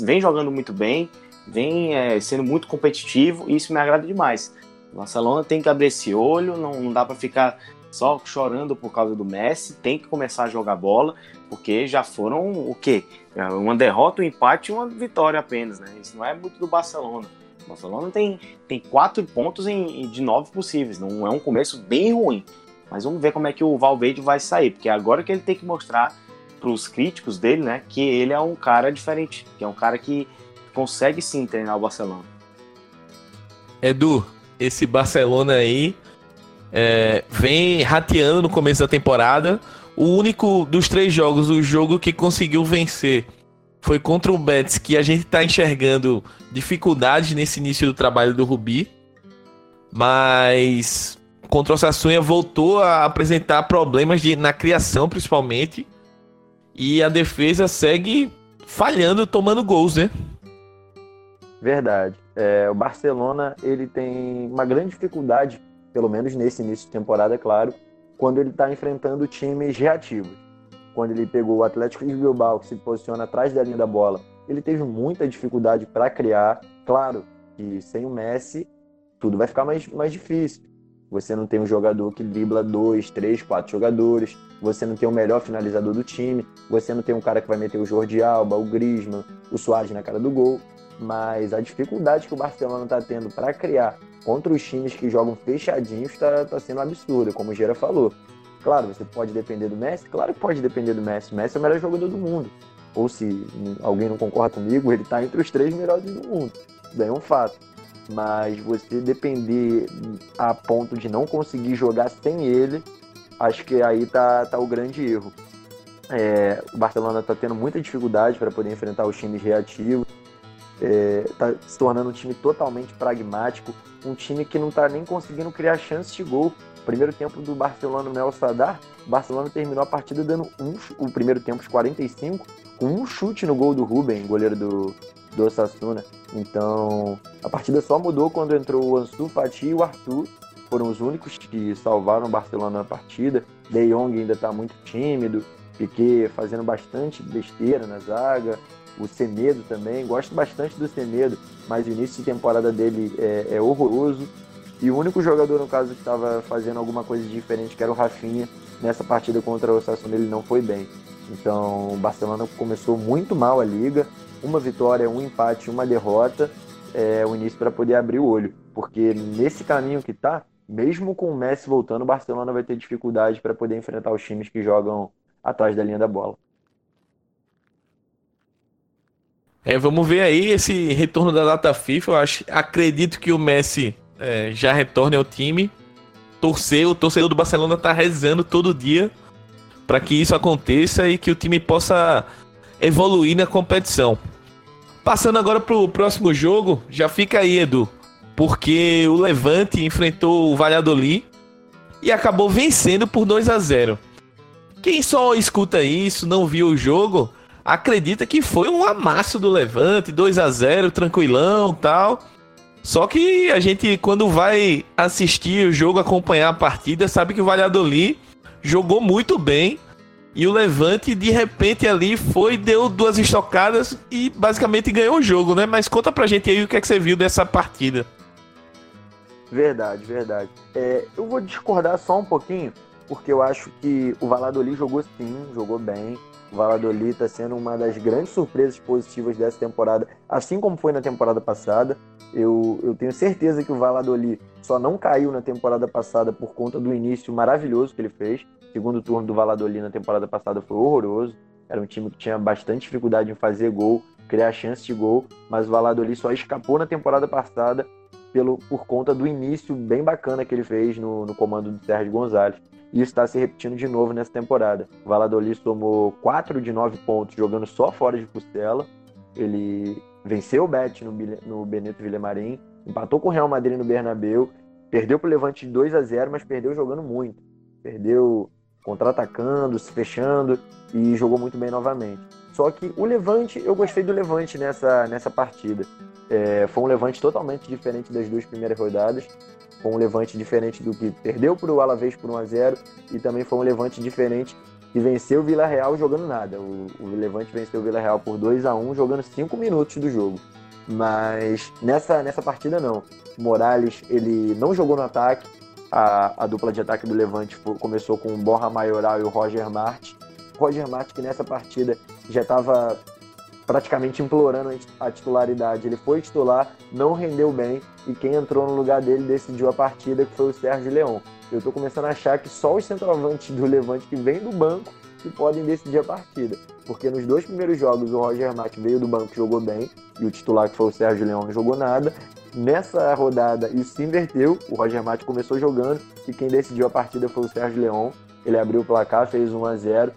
Speaker 2: vem jogando muito bem, vem é, sendo muito competitivo e isso me agrada demais. O Barcelona tem que abrir esse olho, não, não dá para ficar só chorando por causa do Messi, tem que começar a jogar bola, porque já foram o quê? Uma derrota, um empate e uma vitória apenas, né? Isso não é muito do Barcelona. O Barcelona tem, tem quatro pontos em, de nove possíveis, não é um começo bem ruim. Mas vamos ver como é que o Valverde vai sair, porque é agora que ele tem que mostrar para os críticos dele, né, que ele é um cara diferente, que é um cara que consegue sim treinar o Barcelona.
Speaker 1: Edu, esse Barcelona aí é, vem rateando no começo da temporada. O único dos três jogos, o jogo que conseguiu vencer foi contra o Betis, que a gente está enxergando dificuldades nesse início do trabalho do Rubi. Mas contra o Sassunha voltou a apresentar problemas de, na criação, principalmente. E a defesa segue falhando, tomando gols, né?
Speaker 3: Verdade. É, o Barcelona ele tem uma grande dificuldade, pelo menos nesse início de temporada, é claro, quando ele está enfrentando times reativos. Quando ele pegou o Atlético de Bilbao, que se posiciona atrás da linha da bola ele teve muita dificuldade para criar. Claro que sem o Messi, tudo vai ficar mais, mais difícil. Você não tem um jogador que dribla dois, três, quatro jogadores. Você não tem o melhor finalizador do time. Você não tem um cara que vai meter o Jordi Alba, o Griezmann, o Suárez na cara do gol. Mas a dificuldade que o Barcelona está tendo para criar contra os times que jogam fechadinhos está tá sendo absurda, como o Gera falou. Claro, você pode depender do Messi? Claro que pode depender do Messi. O Messi é o melhor jogador do mundo. Ou se alguém não concorda comigo, ele está entre os três melhores do mundo. Isso é um fato mas você depender a ponto de não conseguir jogar sem ele, acho que aí tá, tá o grande erro. É, o Barcelona está tendo muita dificuldade para poder enfrentar os times reativos, está é, se tornando um time totalmente pragmático, um time que não está nem conseguindo criar chances de gol. Primeiro tempo do Barcelona no El Sadar, o Barcelona terminou a partida dando um, o primeiro tempo, os 45, com um chute no gol do Ruben, goleiro do, do Osasuna. Então, a partida só mudou quando entrou o Ansu Fati e o Arthur. Foram os únicos que salvaram o Barcelona na partida. De Jong ainda está muito tímido. Piquet fazendo bastante besteira na zaga. O Semedo também. Gosto bastante do Semedo, mas o início de temporada dele é, é horroroso. E o único jogador, no caso, que estava fazendo alguma coisa diferente, que era o Rafinha, nessa partida contra o Osasuna, ele não foi bem. Então, o Barcelona começou muito mal a liga, uma vitória, um empate, uma derrota, é o início para poder abrir o olho. Porque nesse caminho que está, mesmo com o Messi voltando, o Barcelona vai ter dificuldade para poder enfrentar os times que jogam atrás da linha da bola.
Speaker 1: É, vamos ver aí esse retorno da data FIFA. Eu acho, acredito que o Messi é, já retorne ao time. Torcer, o torcedor do Barcelona está rezando todo dia para que isso aconteça e que o time possa evoluir na competição. Passando agora pro próximo jogo, já fica aí, Edu. Porque o Levante enfrentou o Valladolid e acabou vencendo por 2 a 0. Quem só escuta isso, não viu o jogo, acredita que foi um amasso do Levante, 2 a 0, tranquilão, tal. Só que a gente quando vai assistir o jogo, acompanhar a partida, sabe que o Valladolid jogou muito bem e o Levante, de repente, ali foi, deu duas estocadas e basicamente ganhou o jogo, né? Mas conta pra gente aí o que é que você viu dessa partida.
Speaker 3: Verdade, verdade. É, eu vou discordar só um pouquinho, porque eu acho que o Valladolid jogou sim, jogou bem. O Valladolid está sendo uma das grandes surpresas positivas dessa temporada, assim como foi na temporada passada. Eu, eu tenho certeza que o Valladolid só não caiu na temporada passada por conta do início maravilhoso que ele fez segundo turno do Valladolid na temporada passada foi horroroso. Era um time que tinha bastante dificuldade em fazer gol, criar chance de gol, mas o Valladolid só escapou na temporada passada pelo, por conta do início bem bacana que ele fez no, no comando do Sérgio Gonzalez. E isso está se repetindo de novo nessa temporada. O Valladolid tomou 4 de 9 pontos jogando só fora de Costela. Ele venceu o Bet no, no Benito Villamarim, empatou com o Real Madrid no Bernabéu, perdeu para o Levante de 2 a 0, mas perdeu jogando muito. Perdeu contra-atacando, se fechando e jogou muito bem novamente. Só que o Levante, eu gostei do Levante nessa, nessa partida. É, foi um Levante totalmente diferente das duas primeiras rodadas. Foi um Levante diferente do que perdeu para o Alavés por 1 a 0 e também foi um Levante diferente que venceu o Vila Real jogando nada. O, o Levante venceu o Vila Real por 2 a 1 jogando 5 minutos do jogo. Mas nessa, nessa partida não. O Morales ele não jogou no ataque, a, a dupla de ataque do Levante começou com o Borra Maioral e o Roger Mart. Roger Mart, que nessa partida já estava praticamente implorando a titularidade. Ele foi titular, não rendeu bem e quem entrou no lugar dele decidiu a partida, que foi o Sérgio Leão. Eu estou começando a achar que só os centroavantes do Levante que vêm do banco que podem decidir a partida. Porque nos dois primeiros jogos o Roger Mart veio do banco jogou bem, e o titular que foi o Sérgio Leão não jogou nada. Nessa rodada isso se inverteu, o Roger Mate começou jogando e quem decidiu a partida foi o Sérgio Leão. Ele abriu o placar, fez 1 a 0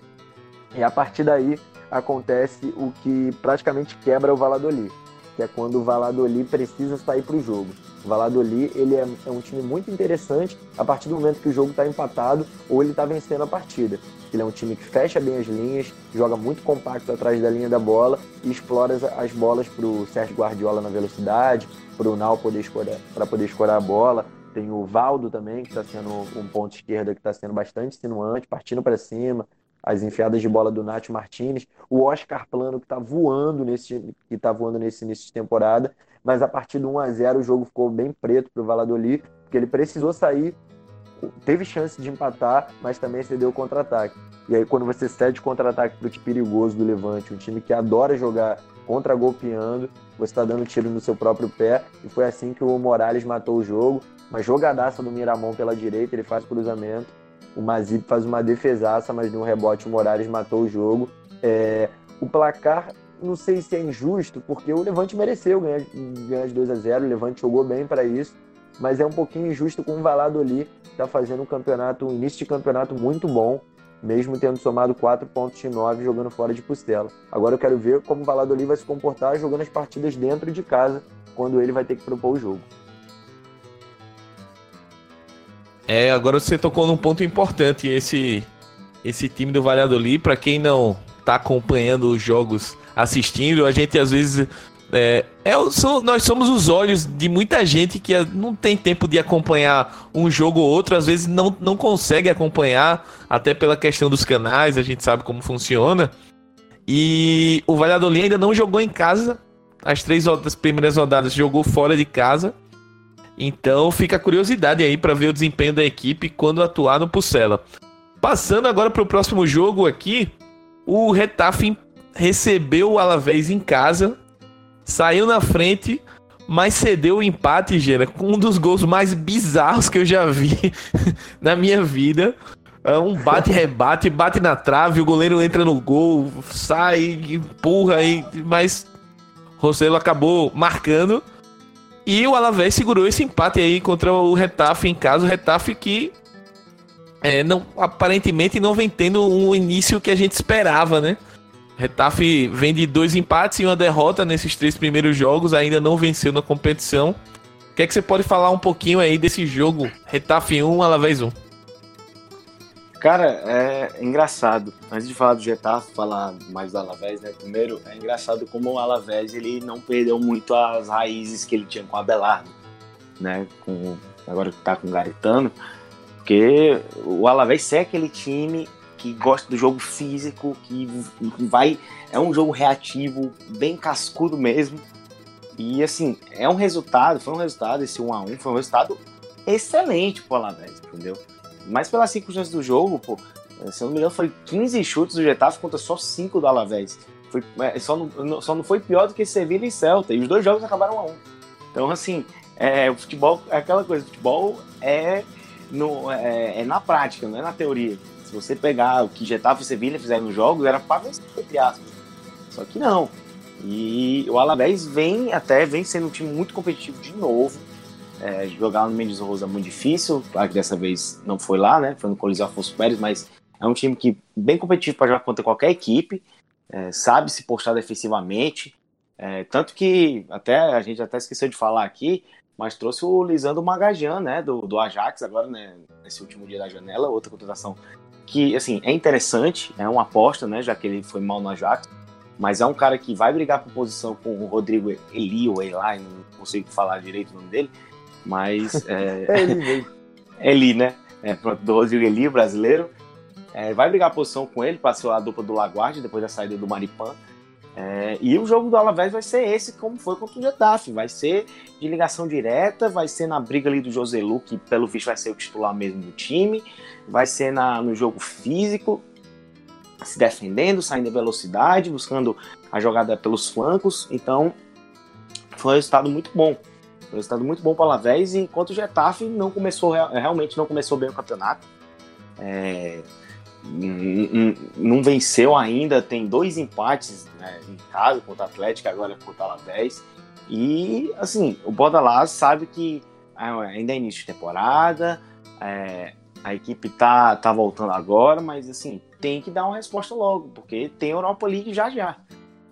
Speaker 3: e a partir daí acontece o que praticamente quebra o Valladolid, que é quando o Valladolid precisa sair para o jogo. O Valladolid ele é, é, um time muito interessante a partir do momento que o jogo está empatado ou ele está vencendo a partida. Ele é um time que fecha bem as linhas, joga muito compacto atrás da linha da bola e explora as, as bolas para o Sérgio Guardiola na velocidade, para o Nau poder escorar, para poder escorar a bola. Tem o Valdo também, que está sendo um ponto esquerda que está sendo bastante sinuante, partindo para cima, as enfiadas de bola do Nath Martinez, o Oscar Plano que está voando nesse que tá voando nesse início de temporada, mas a partir do 1 a 0 o jogo ficou bem preto para o Valladolid, porque ele precisou sair, teve chance de empatar, mas também cedeu o contra-ataque. E aí quando você cede contra-ataque para o time perigoso do Levante, um time que adora jogar contra-golpeando, você está dando tiro no seu próprio pé, e foi assim que o Morales matou o jogo, uma jogadaça do Miramon pela direita, ele faz cruzamento, o Mazip faz uma defesaça, mas de um rebote o Morales matou o jogo. É, o placar, não sei se é injusto, porque o Levante mereceu ganhar, ganhar de 2 a 0 o Levante jogou bem para isso, mas é um pouquinho injusto com o que está fazendo um campeonato, um início de campeonato muito bom, mesmo tendo somado 4 pontos de 9 jogando fora de Costela. Agora eu quero ver como o Valladolid vai se comportar jogando as partidas dentro de casa, quando ele vai ter que propor o jogo.
Speaker 1: É, agora você tocou num ponto importante. Esse, esse time do Valladolid, para quem não tá acompanhando os jogos, assistindo, a gente às vezes. É, é, são, nós somos os olhos de muita gente que não tem tempo de acompanhar um jogo ou outro, às vezes não, não consegue acompanhar, até pela questão dos canais, a gente sabe como funciona. E o Valladolid ainda não jogou em casa. As três as primeiras rodadas jogou fora de casa. Então fica a curiosidade aí para ver o desempenho da equipe quando atuar no Pucela. Passando agora para o próximo jogo aqui, o Retafe recebeu o Alavés em casa, saiu na frente, mas cedeu o empate, Gera, com um dos gols mais bizarros que eu já vi (laughs) na minha vida. É um bate-rebate, bate na trave, o goleiro entra no gol, sai, empurra, aí, mas Rossello acabou marcando. E o Alavés segurou esse empate aí contra o Retafe em casa. O Retafe que é, não, aparentemente não vem tendo um início que a gente esperava, né? Retafe vem de dois empates e uma derrota nesses três primeiros jogos, ainda não venceu na competição. O que é que você pode falar um pouquinho aí desse jogo? Retafe 1, Alavés 1.
Speaker 2: Cara, é engraçado. Antes de falar do Getafe, falar mais do Alavés, né? Primeiro, é engraçado como o Alavés ele não perdeu muito as raízes que ele tinha com o Abelardo, né? Com, agora que tá com o Garitano. Porque o Alavés é aquele time que gosta do jogo físico, que vai. É um jogo reativo, bem cascudo mesmo. E assim, é um resultado, foi um resultado, esse 1x1 foi um resultado excelente pro Alavés, entendeu? Mas pelas circunstâncias do jogo, pô, eh, se eu não me engano, foi 15 chutes do Getafe contra só 5 do Alavés. Foi, é, só, não, só não foi pior do que Sevilha e Celta. E os dois jogos acabaram a um. Então, assim, é, o futebol é aquela coisa, o futebol é, no, é, é, na prática, não é na teoria. Você pegar o que Getafe e Sevilha fizeram nos jogos, era para vencer, entre aspas. Só que não. E o Alavés vem até, vem sendo um time muito competitivo de novo. É, jogar no Mendes Rosa é muito difícil, claro que dessa vez não foi lá, né? Foi no Coliseu Afonso Pérez, mas é um time que bem competitivo para jogar contra qualquer equipe, é, sabe se postar defensivamente. É, tanto que até a gente até esqueceu de falar aqui, mas trouxe o Lisandro Magajan, né, do, do Ajax, agora, né, nesse último dia da janela, outra contratação que, assim, é interessante, é uma aposta, né, já que ele foi mal no Ajax, mas é um cara que vai brigar por posição com o Rodrigo Eli ou Eli, não consigo falar direito o nome dele, mas. (laughs) É, é ele mesmo. (laughs) Eli, né? É, do Rodrigo Eli, brasileiro. É, vai brigar a posição com ele, passou a dupla do Laguardia depois da saída do Maripan. É, e o jogo do Alavés vai ser esse, como foi contra o Getafe. Vai ser de ligação direta, vai ser na briga ali do Joselu, que pelo visto vai ser o titular mesmo do time. Vai ser na, no jogo físico, se defendendo, saindo em velocidade, buscando a jogada pelos flancos. Então, foi um resultado muito bom. Um resultado muito bom para o Alavés, enquanto o Getafe não começou, realmente não começou bem o campeonato. É, não venceu ainda, tem dois empates né, em casa contra o Atlético, agora contra o Alavés. E, assim, o Bordalás sabe que ainda é início de temporada, é, a equipe tá, tá voltando agora, mas, assim, tem que dar uma resposta logo, porque tem Europa League já já.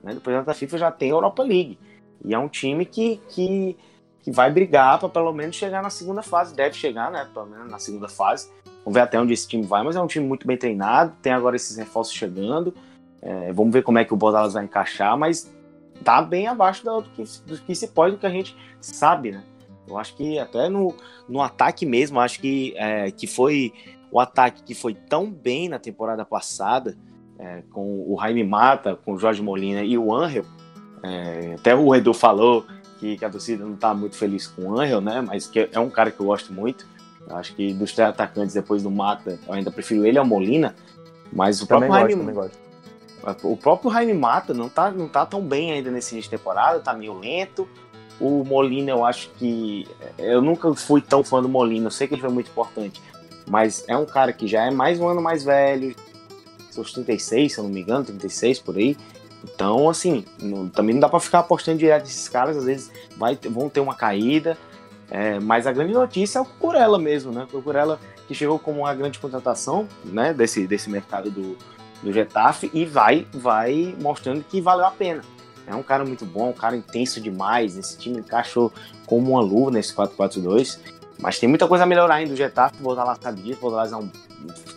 Speaker 2: Né? Depois da FIFA já tem Europa League. E é um time que, que que vai brigar para pelo menos chegar na segunda fase. Deve chegar, né? Pelo menos na segunda fase. Vamos ver até onde esse time vai, mas é um time muito bem treinado. Tem agora esses reforços chegando. É, vamos ver como é que o Bordalas vai encaixar, mas tá bem abaixo do que, do que se pode, do que a gente sabe, né? Eu acho que até no, no ataque mesmo, acho que, é, que foi o ataque que foi tão bem na temporada passada, é, com o Jaime Mata, com o Jorge Molina e o Angel. É, até o Edu falou que, que a torcida não está muito feliz com o Angel, né? Mas que é um cara que eu gosto muito. Eu acho que dos três atacantes depois do Mata, eu ainda prefiro ele ao Molina. Mas o próprio
Speaker 3: também
Speaker 2: Jaime,
Speaker 3: gosto,
Speaker 2: gosto. o próprio Jaime Mata não tá, não tá tão bem ainda nesse início de temporada, tá meio lento. O Molina, eu acho que. Eu nunca fui tão fã do Molina, eu sei que ele foi muito importante. Mas é um cara que já é mais um ano mais velho, seus 36, se eu não me engano, 36 por aí. Então, assim, não, também não dá para ficar apostando direto nesses caras, às vezes vai, vão ter uma caída. É, mas a grande notícia é o Cucurella mesmo, né? O Cucurella que chegou como uma grande contratação né, desse, desse mercado do, do Getafe e vai, vai mostrando que valeu a pena. É um cara muito bom, um cara intenso demais. Esse time encaixou como uma luva nesse 4-4-2. Mas tem muita coisa a melhorar ainda. O Getafe, voltar lá disso, voltar lá é um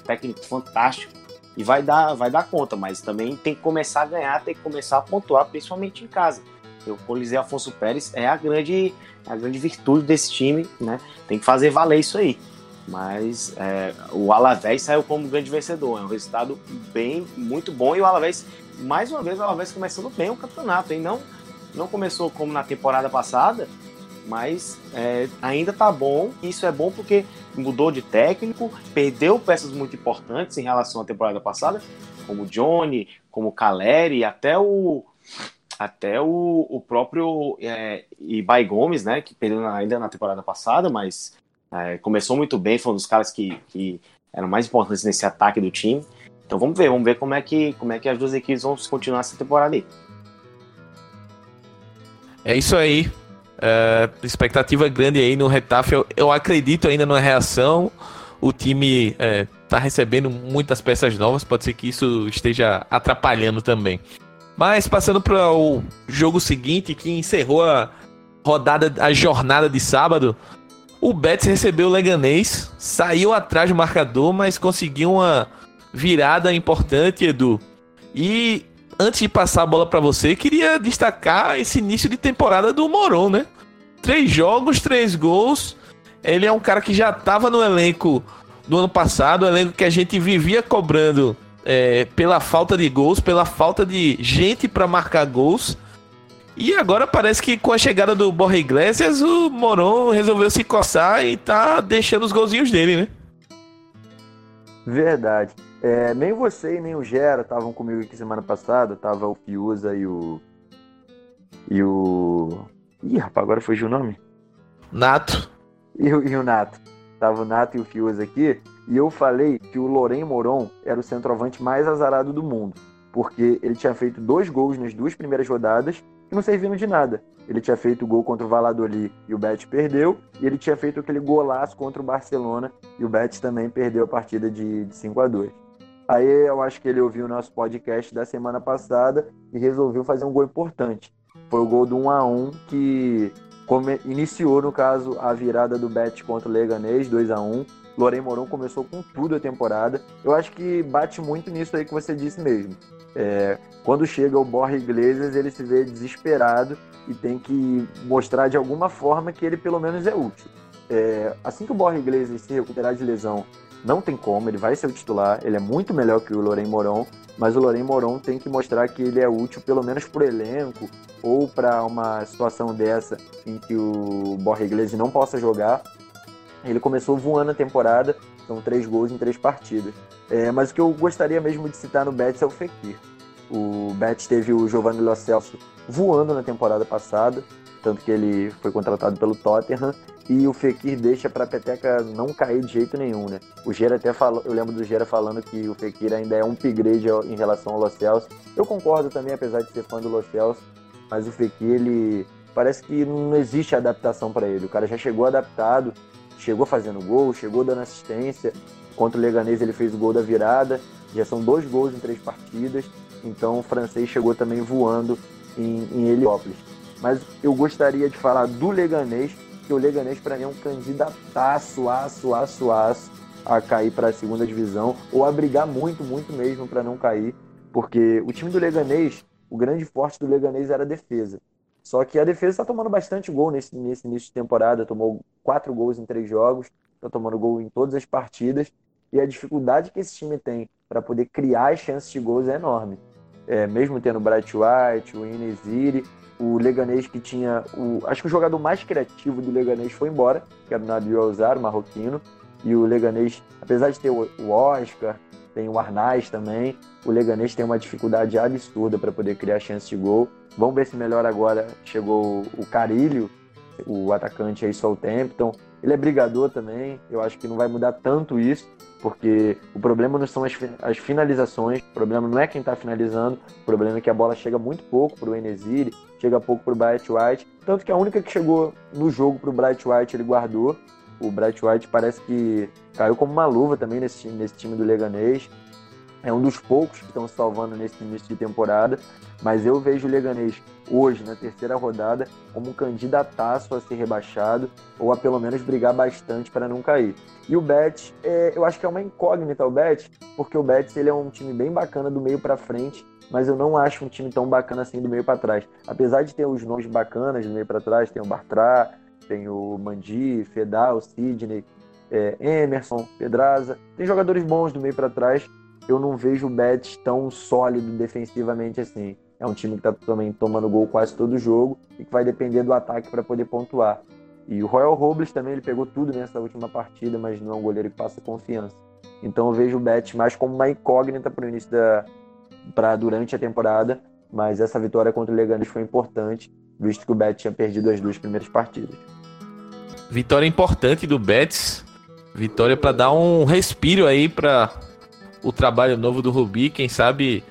Speaker 2: técnico fantástico e vai dar, vai dar conta, mas também tem que começar a ganhar, tem que começar a pontuar, principalmente em casa. O Coliseu Afonso Pérez é a grande, a grande virtude desse time, né? Tem que fazer valer isso aí. Mas é, o Alavés saiu como grande vencedor. É um resultado bem, muito bom. E o Alavés, mais uma vez, o Alavés começando bem o campeonato. Hein? Não, não começou como na temporada passada, mas é, ainda tá bom. Isso é bom porque mudou de técnico, perdeu peças muito importantes em relação à temporada passada, como o Johnny, como o Caleri, até o até o, o próprio é, Ibai Gomes, né, que perdeu ainda na temporada passada, mas é, começou muito bem, foi um dos caras que, que eram mais importantes nesse ataque do time. Então vamos ver, vamos ver como é que, como é que as duas equipes vão continuar essa temporada aí.
Speaker 1: É isso aí. Uh, expectativa grande aí no Retafe. Eu, eu, acredito ainda na reação. O time está é, recebendo muitas peças novas. Pode ser que isso esteja atrapalhando também. Mas passando para o jogo seguinte, que encerrou a rodada, a jornada de sábado. O Betis recebeu o Leganês, saiu atrás do marcador, mas conseguiu uma virada importante, Edu. E antes de passar a bola para você, queria destacar esse início de temporada do Moron, né? Três jogos, três gols. Ele é um cara que já estava no elenco do ano passado, o elenco que a gente vivia cobrando é, pela falta de gols, pela falta de gente para marcar gols. E agora parece que com a chegada do Borja Iglesias, o Moron resolveu se coçar e tá deixando os golzinhos dele, né?
Speaker 3: Verdade. É, nem você e nem o Gera estavam comigo aqui semana passada. Tava o Fiuza e o. E o. Ih, rapaz, agora fugiu o nome?
Speaker 1: Nato.
Speaker 3: E, e o Nato. Tava o Nato e o Fiuza aqui. E eu falei que o Loren Moron era o centroavante mais azarado do mundo. Porque ele tinha feito dois gols nas duas primeiras rodadas que não serviram de nada. Ele tinha feito o gol contra o Valladolid e o Betis perdeu, e ele tinha feito aquele golaço contra o Barcelona e o Betis também perdeu a partida de, de 5 a 2 Aí eu acho que ele ouviu o nosso podcast da semana passada e resolveu fazer um gol importante. Foi o gol do 1 a 1 que iniciou, no caso, a virada do Betis contra o Leganês, 2 a 1 Lorém Moron começou com tudo a temporada. Eu acho que bate muito nisso aí que você disse mesmo. É, quando chega o Borja Iglesias, ele se vê desesperado e tem que mostrar de alguma forma que ele pelo menos é útil. É, assim que o Borja Iglesias se recuperar de lesão não tem como, ele vai ser o titular, ele é muito melhor que o Lorém Moron, mas o Lorém Moron tem que mostrar que ele é útil pelo menos para o elenco ou para uma situação dessa em que o Borja Iglesias não possa jogar. Ele começou voando a temporada, são três gols em três partidas. É, mas o que eu gostaria mesmo de citar no Betis é o Fekir. O Betis teve o Giovanni Lo Celso voando na temporada passada, tanto que ele foi contratado pelo Tottenham e o Fekir deixa para a peteca não cair de jeito nenhum, né? O Gera até falou, eu lembro do Gera falando que o Fekir ainda é um upgrade em relação ao Lo Celso. Eu concordo também, apesar de ser fã do Lo Celso, mas o Fekir ele parece que não existe adaptação para ele. O cara já chegou adaptado, chegou fazendo gol, chegou dando assistência. Contra o Leganês ele fez o gol da virada. Já são dois gols em três partidas. Então o francês chegou também voando em, em Heliópolis. Mas eu gostaria de falar do Leganês, que o Leganês para mim é um candidataço, aço, aço, aço a cair para a segunda divisão ou a brigar muito, muito mesmo para não cair, porque o time do Leganês, o grande forte do Leganês era a defesa. Só que a defesa está tomando bastante gol nesse, nesse início de temporada, tomou quatro gols em três jogos, está tomando gol em todas as partidas e a dificuldade que esse time tem para poder criar as chances de gols é enorme. É, mesmo tendo o Bright White, o Inesiri, o Leganês que tinha o. Acho que o jogador mais criativo do Leganês foi embora, que era o Nabil Alzar, o marroquino. E o Leganês, apesar de ter o Oscar, tem o Arnaz também, o Leganês tem uma dificuldade absurda para poder criar chance de gol. Vamos ver se melhor agora. Chegou o Carilho, o atacante aí Southampton. Ele é brigador também. Eu acho que não vai mudar tanto isso, porque o problema não são as, as finalizações, o problema não é quem está finalizando, o problema é que a bola chega muito pouco para o Enesiri, chega pouco para o Bright White. Tanto que a única que chegou no jogo para o Bright White ele guardou. O Bright White parece que caiu como uma luva também nesse nesse time do Leganês. É um dos poucos que estão salvando nesse início de temporada. Mas eu vejo o Leganês hoje, na terceira rodada, como um candidataço a ser rebaixado ou a pelo menos brigar bastante para não cair. E o Betis, é, eu acho que é uma incógnita o Betis, porque o Betis ele é um time bem bacana do meio para frente, mas eu não acho um time tão bacana assim do meio para trás. Apesar de ter os nomes bacanas do meio para trás, tem o Bartra, tem o Mandi, Fedal, Sidney, é, Emerson, Pedraza, tem jogadores bons do meio para trás. Eu não vejo o Betis tão sólido defensivamente assim. É um time que está também tomando gol quase todo jogo e que vai depender do ataque para poder pontuar. E o Royal Robles também ele pegou tudo nessa última partida, mas não é um goleiro que passa confiança. Então eu vejo o Betis mais como uma incógnita para o início da para durante a temporada, mas essa vitória contra o Leganés foi importante, visto que o Betis tinha perdido as duas primeiras partidas.
Speaker 1: Vitória importante do Betis. Vitória para dar um respiro aí para o trabalho novo do Rubi, quem sabe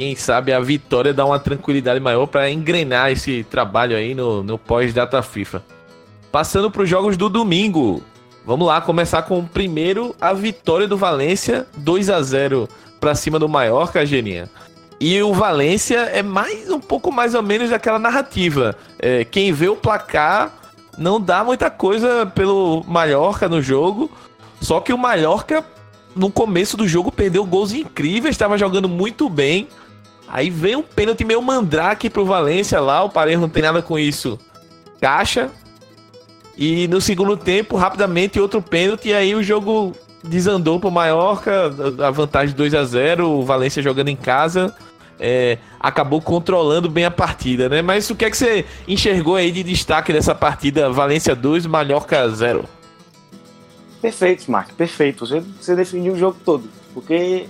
Speaker 1: quem sabe a vitória dá uma tranquilidade maior para engrenar esse trabalho aí no, no pós-data FIFA. Passando para os jogos do domingo. Vamos lá, começar com primeiro a vitória do Valência, 2 a 0 para cima do Mallorca, Geninha. E o Valência é mais um pouco mais ou menos daquela narrativa. É, quem vê o placar não dá muita coisa pelo Mallorca no jogo. Só que o Mallorca, no começo do jogo, perdeu gols incríveis, estava jogando muito bem. Aí vem um pênalti meio mandrake pro Valência lá, o Parejo não tem nada com isso. Caixa. E no segundo tempo, rapidamente, outro pênalti, e aí o jogo desandou pro Mallorca, a vantagem 2 a 0 o Valência jogando em casa. É, acabou controlando bem a partida, né? Mas o que é que você enxergou aí de destaque dessa partida Valência 2, Mallorca 0?
Speaker 2: Perfeito, Mark, perfeito. Você, você definiu o jogo todo. Porque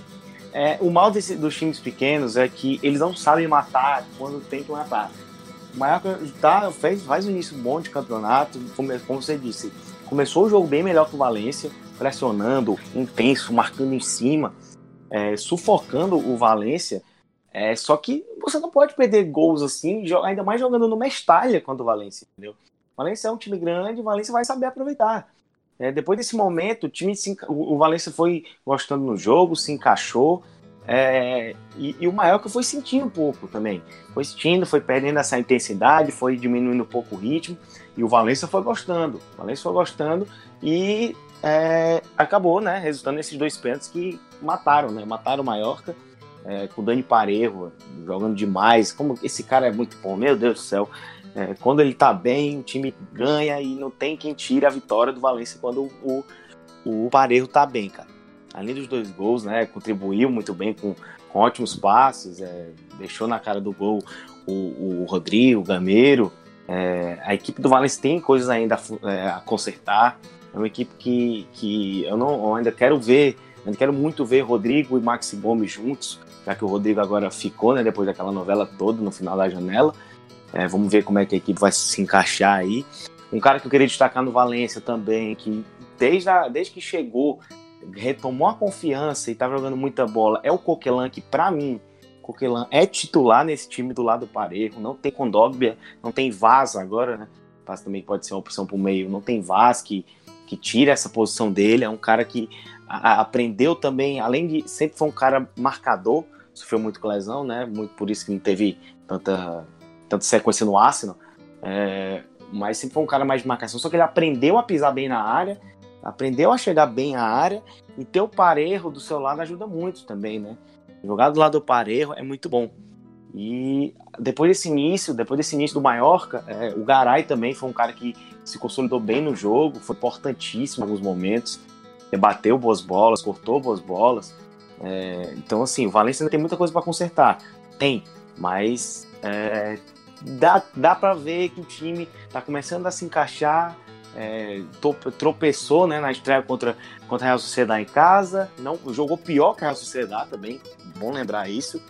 Speaker 2: é, o mal desse, dos times pequenos é que eles não sabem matar quando tem que matar. O Mallorca tá, fez, faz um início bom de campeonato, como, como você disse. Começou o jogo bem melhor que o Valência, pressionando, intenso, marcando em cima, é, sufocando o Valência. É, só que você não pode perder gols assim, ainda mais jogando no Mestalha contra o Valência, entendeu? Valência é um time grande, o Valência vai saber aproveitar. É, depois desse momento, o time se, o, Valência foi gostando no jogo, se encaixou. É, e, e, o Mallorca foi sentindo um pouco também. Foi sentindo, foi perdendo essa intensidade, foi diminuindo um pouco o ritmo. E o Valência foi gostando. O Valência foi gostando e é, acabou, né? Resultando nesses dois pênaltis que mataram, né? Mataram o Mallorca. É, com o Dani Parejo jogando demais. Como esse cara é muito bom, meu Deus do céu. É, quando ele tá bem, o time ganha e não tem quem tire a vitória do Valência quando o, o, o Parejo tá bem, cara. Além dos dois gols, né? Contribuiu muito bem com, com ótimos passes, é, deixou na cara do gol o, o Rodrigo, o Gameiro. É, a equipe do Valência tem coisas ainda a, é, a, consertar. É uma equipe que, que eu não eu ainda quero ver, ainda quero muito ver Rodrigo e Maxi Gomes juntos, já que o Rodrigo agora ficou, né? Depois daquela novela toda no final da janela. É, vamos ver como é que a equipe vai se encaixar aí. Um cara que eu queria destacar no Valência também, que desde, a, desde que chegou, retomou a confiança e tá jogando muita bola, é o Coquelan, que para mim, Coquelan é titular nesse time do lado do Parejo. Não tem Condogbia, não tem Vaz agora, né? Vaz também pode ser uma opção pro meio. Não tem Vaz que, que tira essa posição dele. É um cara que a, aprendeu também, além de sempre foi um cara marcador, sofreu muito com lesão, né? Muito por isso que não teve tanta tanto sequência no Arsenal, é, mas sempre foi um cara mais de marcação. Só que ele aprendeu a pisar bem na área, aprendeu a chegar bem à área e ter o parejo do seu lado ajuda muito também, né? Jogar do lado do parejo é muito bom. E depois desse início, depois desse início do Mallorca, é, o Garay também foi um cara que se consolidou bem no jogo, foi importantíssimo em alguns momentos. bateu boas bolas, cortou boas bolas. É, então, assim, o Valência ainda tem muita coisa para consertar. Tem, mas é, dá, dá para ver que o time está começando a se encaixar. É, tropeçou né, na estreia contra, contra a Real Sociedade em casa, não jogou pior que a Real Sociedade também, bom lembrar isso.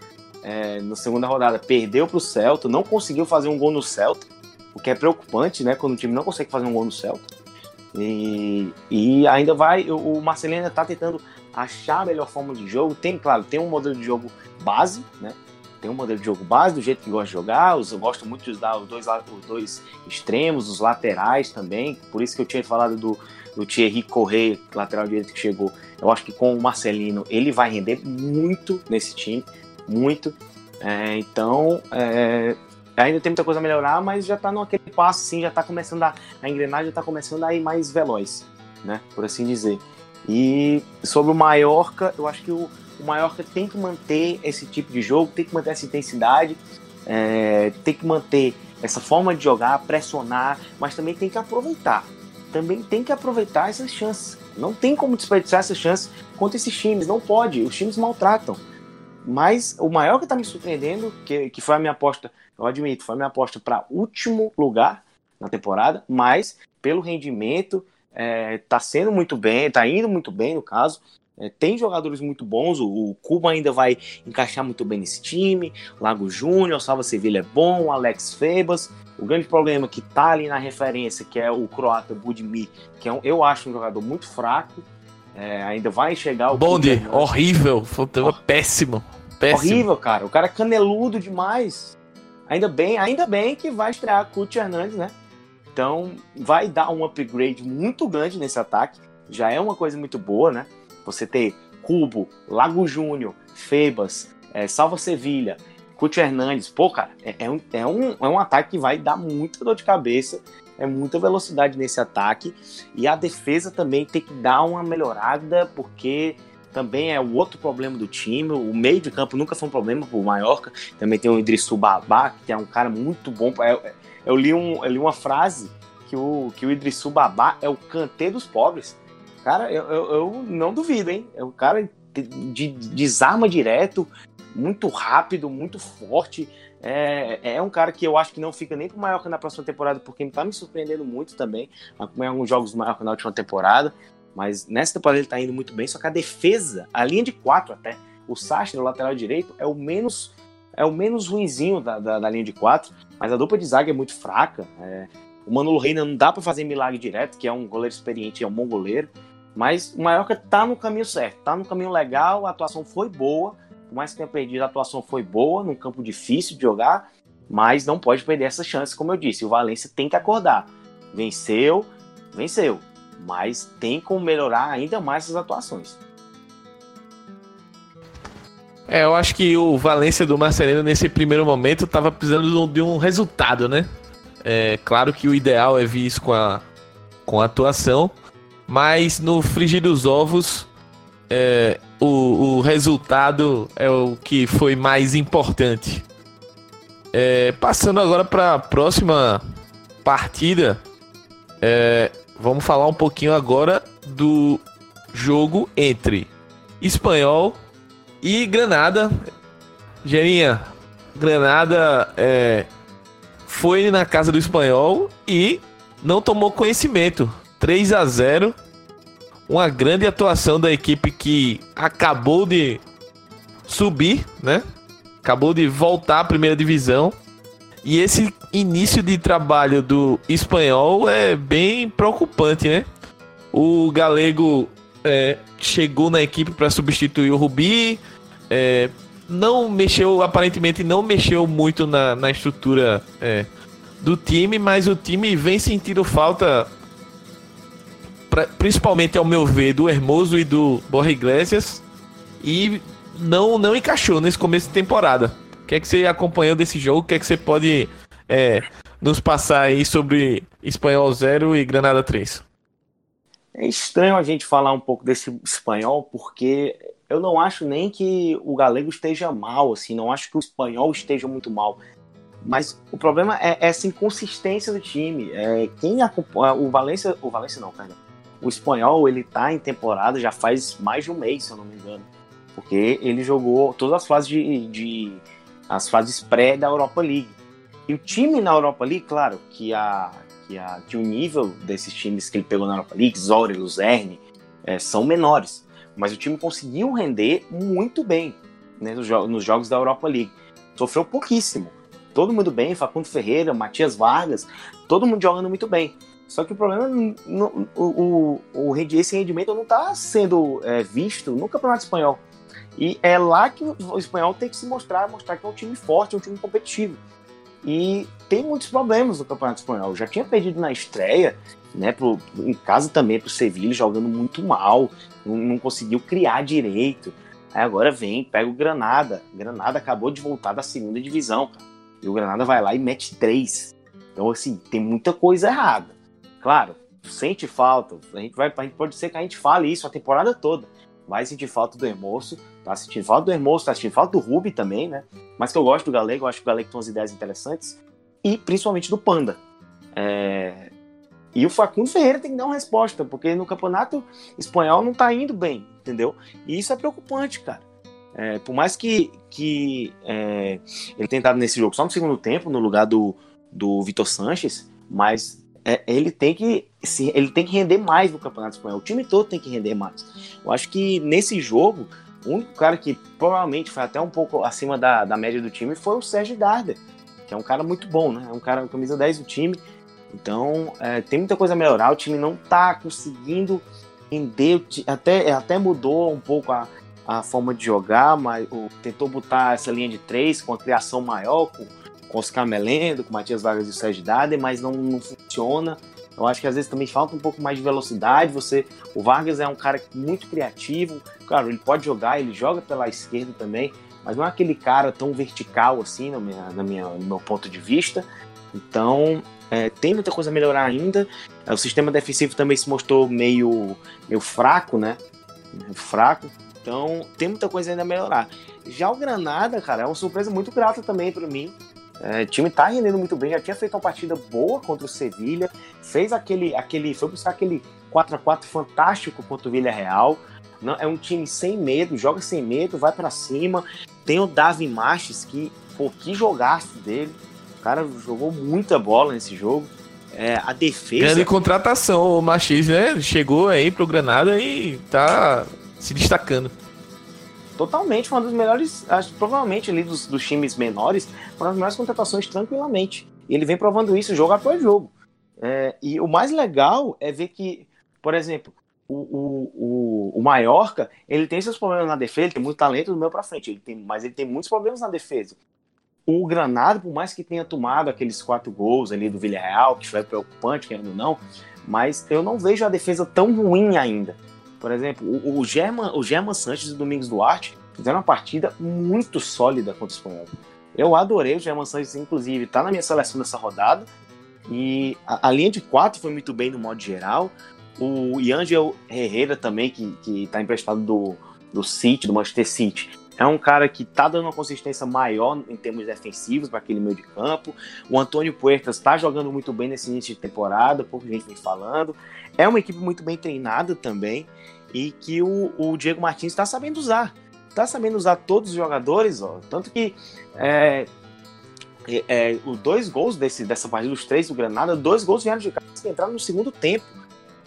Speaker 2: É, na segunda rodada perdeu para o Celta, não conseguiu fazer um gol no Celta, o que é preocupante, né? Quando o time não consegue fazer um gol no Celta. E, e ainda vai, o Marcelino está tentando achar a melhor forma de jogo. Tem, claro, tem um modelo de jogo base, né? Tem um modelo de jogo base, do jeito que gosta de jogar. Eu gosto muito de usar os dois, os dois extremos, os laterais também. Por isso que eu tinha falado do, do Thierry Correia, lateral direito que chegou. Eu acho que com o Marcelino ele vai render muito nesse time, muito. É, então, é, ainda tem muita coisa a melhorar, mas já está naquele passo, assim, já está começando a, a engrenagem, já está começando a ir mais veloz, né? Por assim dizer. E sobre o Mallorca, eu acho que o, o Mallorca tem que manter esse tipo de jogo, tem que manter essa intensidade, é, tem que manter essa forma de jogar, pressionar, mas também tem que aproveitar. Também tem que aproveitar essas chances. Não tem como desperdiçar essas chances contra esses times, não pode. Os times maltratam. Mas o maior que está me surpreendendo, que, que foi a minha aposta, eu admito, foi a minha aposta para último lugar na temporada, mas pelo rendimento, é, tá sendo muito bem, tá indo muito bem no caso. É, tem jogadores muito bons, o, o Cuba ainda vai encaixar muito bem nesse time. Lago Júnior, Salva Sevilha é bom, Alex Febas. O grande problema que tá ali na referência, que é o croata Budimir, que é um, eu acho um jogador muito fraco. É, ainda vai chegar o.
Speaker 1: Bonde, horrível, foi oh. péssimo, péssimo.
Speaker 2: Horrível, cara. O cara é caneludo demais. Ainda bem, ainda bem que vai estrear Cuti Hernandes, né? Então, vai dar um upgrade muito grande nesse ataque. Já é uma coisa muito boa, né? Você ter Cubo, Lago Júnior, Febas, é, Salva Sevilha, Cuti Hernandes. Pô, cara, é, é, um, é, um, é um ataque que vai dar muita dor de cabeça. É muita velocidade nesse ataque. E a defesa também tem que dar uma melhorada, porque também é o outro problema do time. O meio de campo nunca foi um problema pro Mallorca. Também tem o Idrissu Babá, que é um cara muito bom. É, eu li, um, eu li uma frase que o, que o Idrissu Babá é o cantê dos pobres. Cara, eu, eu, eu não duvido, hein? É o cara de, de, desarma direto, muito rápido, muito forte. É, é um cara que eu acho que não fica nem pro Mallorca na próxima temporada, porque ele tá me surpreendendo muito também. Acompanhar alguns jogos do Mallorca na última temporada. Mas nessa temporada ele tá indo muito bem, só que a defesa, a linha de quatro até, o Sacha, no lateral direito, é o menos é o menos ruinzinho da, da, da linha de quatro. Mas a dupla de zaga é muito fraca. É... O Manolo Reina não dá para fazer milagre direto, que é um goleiro experiente, é um bom goleiro. Mas o Mallorca tá no caminho certo, tá no caminho legal, a atuação foi boa. Por mais que tenha perdido, a atuação foi boa, num campo difícil de jogar, mas não pode perder essa chance, como eu disse. O Valência tem que acordar. Venceu, venceu, mas tem como melhorar ainda mais essas atuações.
Speaker 1: É, eu acho que o Valência do Marcelino nesse primeiro momento estava precisando de um resultado, né? É claro que o ideal é vir isso com a, com a atuação, mas no frigir dos ovos, é, o, o resultado é o que foi mais importante. É, passando agora para a próxima partida, é, vamos falar um pouquinho agora do jogo entre Espanhol e Granada, Gerinha, Granada é, foi na casa do espanhol e não tomou conhecimento. 3 a 0 Uma grande atuação da equipe que acabou de subir, né? Acabou de voltar à primeira divisão. E esse início de trabalho do espanhol é bem preocupante, né? O galego é, chegou na equipe para substituir o Rubi. É, não mexeu, aparentemente não mexeu muito na, na estrutura é, do time, mas o time vem sentindo falta, principalmente ao meu ver, do Hermoso e do Borja Iglesias, e não, não encaixou nesse começo de temporada. O que é que você acompanhou desse jogo? O que é que você pode é, nos passar aí sobre Espanhol 0 e Granada 3?
Speaker 2: É estranho a gente falar um pouco desse espanhol, porque eu não acho nem que o galego esteja mal, assim, não acho que o espanhol esteja muito mal. Mas o problema é essa inconsistência do time. É, quem acompanha, o Valência, o Valência não, perdão. O espanhol ele tá em temporada já faz mais de um mês, se eu não me engano. Porque ele jogou todas as fases de, de as fases pré da Europa League. E o time na Europa League, claro, que a que, a, que o nível desses times que ele pegou na Europa League, Zori, Luzerne, é, são menores. Mas o time conseguiu render muito bem né, nos, jo nos jogos da Europa League. Sofreu pouquíssimo. Todo mundo bem, Facundo Ferreira, Matias Vargas, todo mundo jogando muito bem. Só que o problema, no, o, o, o, esse rendimento não está sendo é, visto no Campeonato Espanhol. E é lá que o espanhol tem que se mostrar, mostrar que é um time forte, é um time competitivo. E tem muitos problemas no Campeonato Espanhol. Já tinha perdido na estreia, né, pro, em casa também pro Sevilla, jogando muito mal, não, não conseguiu criar direito. Aí agora vem, pega o Granada. Granada acabou de voltar da segunda divisão, cara. E o Granada vai lá e mete três. Então, assim, tem muita coisa errada. Claro, sente falta. A gente, vai, a gente pode ser que a gente fale isso a temporada toda. Vai sentir falta do Hermoso, tá sentindo falta do Hermoso, tá sentindo falta do Rubi também, né? Mas que eu gosto do Galego, eu acho que o Galego tem umas ideias interessantes. E principalmente do Panda. É... E o Facundo Ferreira tem que dar uma resposta, porque no campeonato espanhol não tá indo bem, entendeu? E isso é preocupante, cara. É, por mais que, que é, ele tenha entrado nesse jogo só no segundo tempo, no lugar do, do Vitor Sanches, mas é, ele tem que se, ele tem que render mais no Campeonato Espanhol. O time todo tem que render mais. Eu acho que nesse jogo, o único cara que provavelmente foi até um pouco acima da, da média do time foi o Sérgio Darder, que é um cara muito bom, né? É um cara camisa 10 do time. Então, é, tem muita coisa a melhorar. O time não tá conseguindo render, até, até mudou um pouco a, a forma de jogar, mas o, tentou botar essa linha de três com a criação maior, com com Oscar Melendo, com Matias Vargas e o Sérgio Dade, mas não, não funciona. Eu acho que às vezes também falta um pouco mais de velocidade. Você, o Vargas é um cara muito criativo. Claro, ele pode jogar, ele joga pela esquerda também, mas não é aquele cara tão vertical assim, minha, na minha, no meu ponto de vista. Então, é, tem muita coisa a melhorar ainda. O sistema defensivo também se mostrou meio, meio fraco, né? Fraco. Então, tem muita coisa ainda a melhorar. Já o Granada, cara, é uma surpresa muito grata também para mim. É, o time tá rendendo muito bem, já tinha feito uma partida boa contra o Sevilha, fez aquele, aquele, foi buscar aquele 4 a 4 fantástico contra o Villarreal. Não, é um time sem medo, joga sem medo, vai para cima. Tem o Davi Marches que, pô, que jogaço dele. O cara jogou muita bola nesse jogo. É, a defesa.
Speaker 1: Grande contratação, o Machis, né? Chegou aí pro Granada e tá se destacando.
Speaker 2: Totalmente, uma das melhores, acho, provavelmente ali dos, dos times menores, uma das melhores contratações tranquilamente. E ele vem provando isso jogo após jogo. É, e o mais legal é ver que, por exemplo, o, o, o, Mallorca, ele tem seus problemas na defesa, ele tem muito talento do meio para frente, ele tem, mas ele tem muitos problemas na defesa. O Granada, por mais que tenha tomado aqueles quatro gols ali do Villarreal, que foi preocupante, querendo ou não, mas eu não vejo a defesa tão ruim ainda. Por exemplo, o, o, German, o German Sanches e o Domingos Duarte fizeram uma partida muito sólida contra o Espanhol. Eu adorei o German Sanches, inclusive, tá na minha seleção dessa rodada. E a, a linha de quatro foi muito bem no modo geral. O Angel Herrera também, que, que tá emprestado do, do City, do Manchester City. É um cara que tá dando uma consistência maior em termos defensivos para aquele meio de campo. O Antônio Puertas está jogando muito bem nesse início de temporada, pouco gente vem falando. É uma equipe muito bem treinada também e que o, o Diego Martins está sabendo usar. Está sabendo usar todos os jogadores, ó. Tanto que é, é, é, os dois gols desse, dessa partida, os três do Granada, dois gols vieram de caras que entraram no segundo tempo.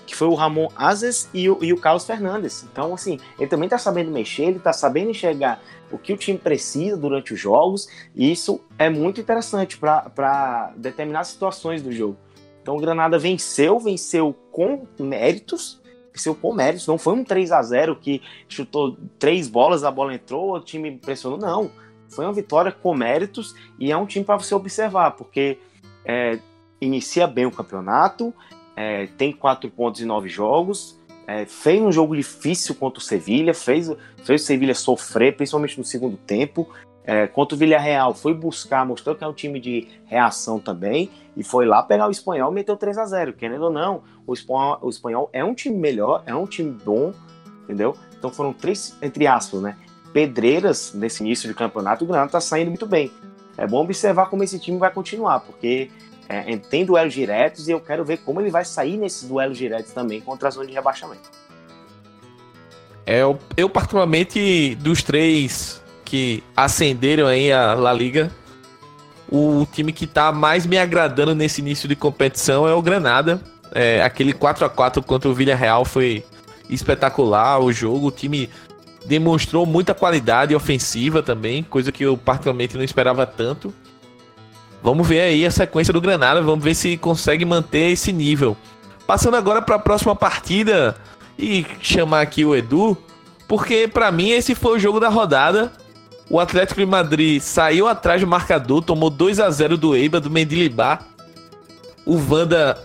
Speaker 2: Que foi o Ramon Azes e o, e o Carlos Fernandes. Então, assim, ele também está sabendo mexer, ele está sabendo enxergar o que o time precisa durante os jogos, e isso é muito interessante para determinadas situações do jogo. Então o Granada venceu, venceu com méritos, venceu com méritos, não foi um 3 a 0 que chutou três bolas, a bola entrou, o time pressionou, não. Foi uma vitória com méritos e é um time para você observar, porque é, inicia bem o campeonato, é, tem quatro pontos em nove jogos, é, fez um jogo difícil contra o Sevilha, fez, fez o Sevilha sofrer, principalmente no segundo tempo, é, contra o Villarreal, foi buscar, mostrou que é um time de reação também, e foi lá pegar o espanhol e meteu 3 a 0 Querendo ou não, o espanhol, o espanhol é um time melhor, é um time bom, entendeu? Então foram três, entre aspas, né? Pedreiras nesse início de campeonato, o Granada tá saindo muito bem. É bom observar como esse time vai continuar, porque é, tem duelos diretos e eu quero ver como ele vai sair nesses duelos diretos também contra a zona de rebaixamento.
Speaker 1: É, eu, eu particularmente, dos três que ascenderam aí a La Liga, o time que tá mais me agradando nesse início de competição é o Granada. É, aquele 4 a 4 contra o Villarreal foi espetacular o jogo. O time demonstrou muita qualidade ofensiva também, coisa que eu particularmente não esperava tanto. Vamos ver aí a sequência do Granada, vamos ver se consegue manter esse nível. Passando agora para a próxima partida e chamar aqui o Edu, porque para mim esse foi o jogo da rodada. O Atlético de Madrid saiu atrás do marcador, tomou 2 a 0 do Eibar, do Mendilibar. O Vanda,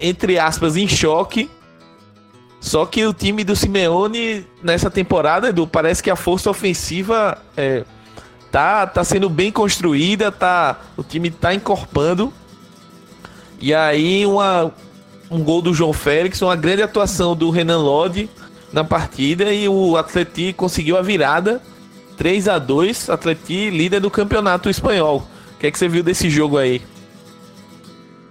Speaker 1: entre aspas, em choque. Só que o time do Simeone nessa temporada, Edu, parece que a força ofensiva é, tá, tá sendo bem construída, tá, o time tá encorpando. E aí uma, um gol do João Félix, uma grande atuação do Renan Lodi na partida e o Atleti conseguiu a virada 3 a 2 Atleti líder do campeonato espanhol. O que é que você viu desse jogo aí?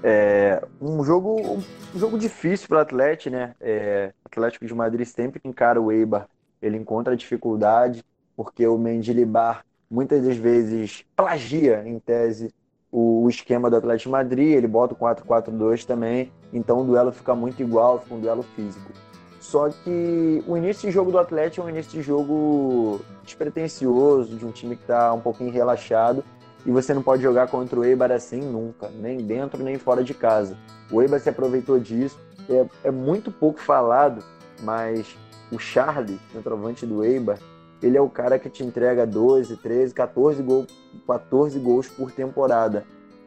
Speaker 3: É um jogo, um jogo difícil para o Atlético, né? É, Atlético de Madrid sempre que encara o Eibar, ele encontra dificuldade, porque o Mendilibar muitas das vezes plagia, em tese, o, o esquema do Atlético de Madrid, ele bota o 4-4-2 também, então o duelo fica muito igual, fica um duelo físico. Só que o início de jogo do Atlético é um início de jogo despretensioso, de um time que está um pouquinho relaxado, e você não pode jogar contra o Eibar assim nunca, nem dentro nem fora de casa. O Eibar se aproveitou disso, é, é muito pouco falado, mas o Charlie, centroavante do Eibar, ele é o cara que te entrega 12, 13, 14, gol, 14 gols por temporada.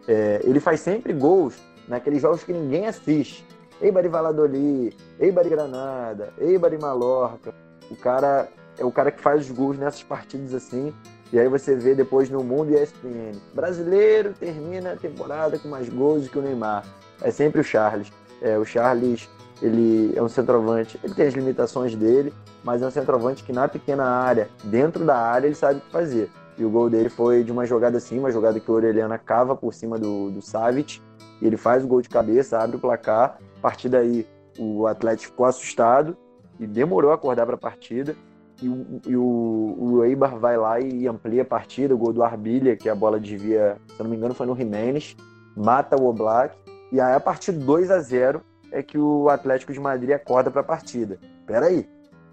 Speaker 3: É, ele faz sempre gols naqueles jogos que ninguém assiste. Eibar e Valladolid, Eibar e Granada, Eibar e Mallorca. O cara é o cara que faz os gols nessas partidas assim. E aí você vê depois no mundo ESPN. Brasileiro termina a temporada com mais gols que o Neymar. É sempre o Charles. É, o Charles ele é um centroavante, ele tem as limitações dele, mas é um centroavante que na pequena área, dentro da área, ele sabe o que fazer. E o gol dele foi de uma jogada assim, uma jogada que o Orelhana cava por cima do, do Savic, e ele faz o gol de cabeça, abre o placar. A partir daí, o Atlético ficou assustado e demorou a acordar para a partida. E, o, e o, o Eibar vai lá e amplia a partida. O gol do Arbilha, que a bola desvia, se eu não me engano, foi no Jiménez, mata o Oblak. E aí, a partir de 2 a 0 é que o Atlético de Madrid acorda para a partida. Peraí,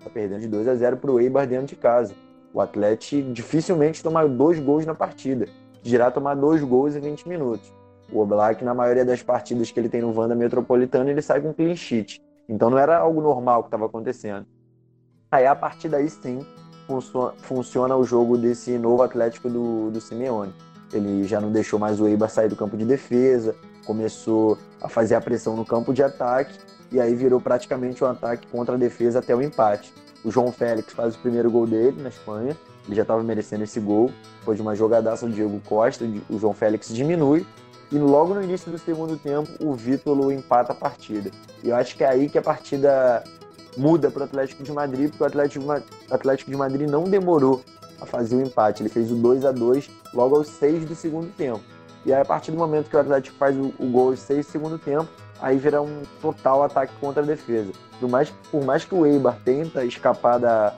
Speaker 3: Tá perdendo de 2 a 0 para o Eibar dentro de casa. O Atlético dificilmente toma dois gols na partida. Dirá tomar dois gols em 20 minutos. O Oblak, na maioria das partidas que ele tem no Vanda Metropolitano, ele sai com clean sheet. Então não era algo normal que estava acontecendo. Aí a partir daí sim funciona o jogo desse novo Atlético do, do Simeone. Ele já não deixou mais o Eibar sair do campo de defesa, começou a fazer a pressão no campo de ataque e aí virou praticamente um ataque contra a defesa até o empate. O João Félix faz o primeiro gol dele na Espanha, ele já estava merecendo esse gol, foi de uma jogadaça do Diego Costa, o João Félix diminui, e logo no início do segundo tempo o Vítolo empata a partida. E eu acho que é aí que a partida muda para o Atlético de Madrid, porque o Atlético, Atlético de Madrid não demorou a fazer o empate, ele fez o 2 a 2 logo aos 6 do segundo tempo. E aí, a partir do momento que o Atlético faz o, o gol aos 6 do segundo tempo, aí vira um total ataque contra a defesa. Por mais, por mais que o Eibar tenta escapar da,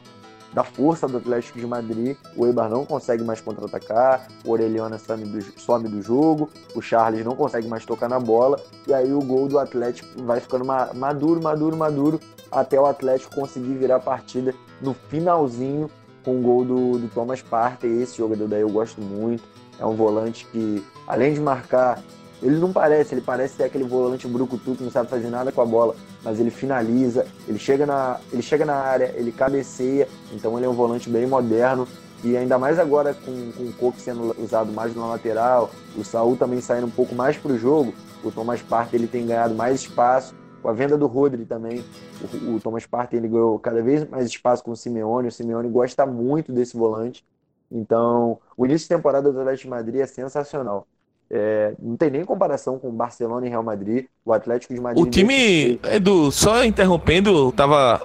Speaker 3: da força do Atlético de Madrid, o Eibar não consegue mais contra-atacar, o Orelhana some do, some do jogo, o Charles não consegue mais tocar na bola, e aí o gol do Atlético vai ficando maduro, maduro, maduro, até o Atlético conseguir virar a partida no finalzinho com o gol do, do Thomas Partey. Esse jogador daí eu gosto muito. É um volante que, além de marcar ele não parece, ele parece ser aquele volante brucutu que não sabe fazer nada com a bola, mas ele finaliza, ele chega na, ele chega na área, ele cabeceia, então ele é um volante bem moderno. E ainda mais agora com, com o Coque sendo usado mais na lateral, o Saul também saindo um pouco mais para o jogo, o Thomas Partey ele tem ganhado mais espaço. Com a venda do Rodri também, o, o Thomas Partey ele ganhou cada vez mais espaço com o Simeone. O Simeone gosta muito desse volante. Então, o início de temporada do Atlético de Madrid é sensacional. É, não tem nem comparação com Barcelona e Real Madrid. O Atlético de Madrid.
Speaker 1: O time, Edu, só interrompendo, tava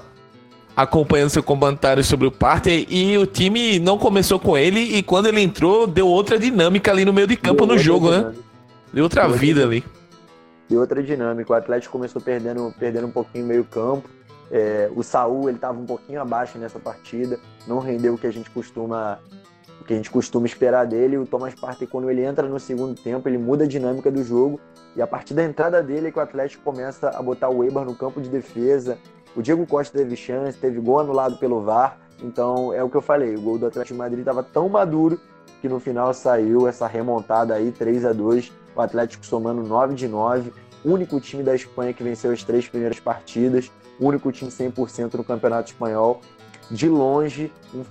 Speaker 1: acompanhando seu comentário sobre o Partey e o time não começou com ele e quando ele entrou deu outra dinâmica ali no meio de campo deu no jogo, né? dinâmica. né? Deu outra deu vida ali.
Speaker 3: deu outra dinâmica. O Atlético começou perdendo, perdendo um pouquinho meio campo. É, o Saul ele estava um pouquinho abaixo nessa partida, não rendeu o que a gente costuma que a gente costuma esperar dele. O Thomas Partey, quando ele entra no segundo tempo, ele muda a dinâmica do jogo. E a partir da entrada dele é que o Atlético começa a botar o Weber no campo de defesa. O Diego Costa teve chance, teve gol anulado pelo VAR. Então é o que eu falei, o gol do Atlético de Madrid estava tão maduro que no final saiu essa remontada aí, 3 a 2 o Atlético somando 9 de 9, único time da Espanha que venceu as três primeiras partidas, único time 100% no Campeonato Espanhol. De longe, um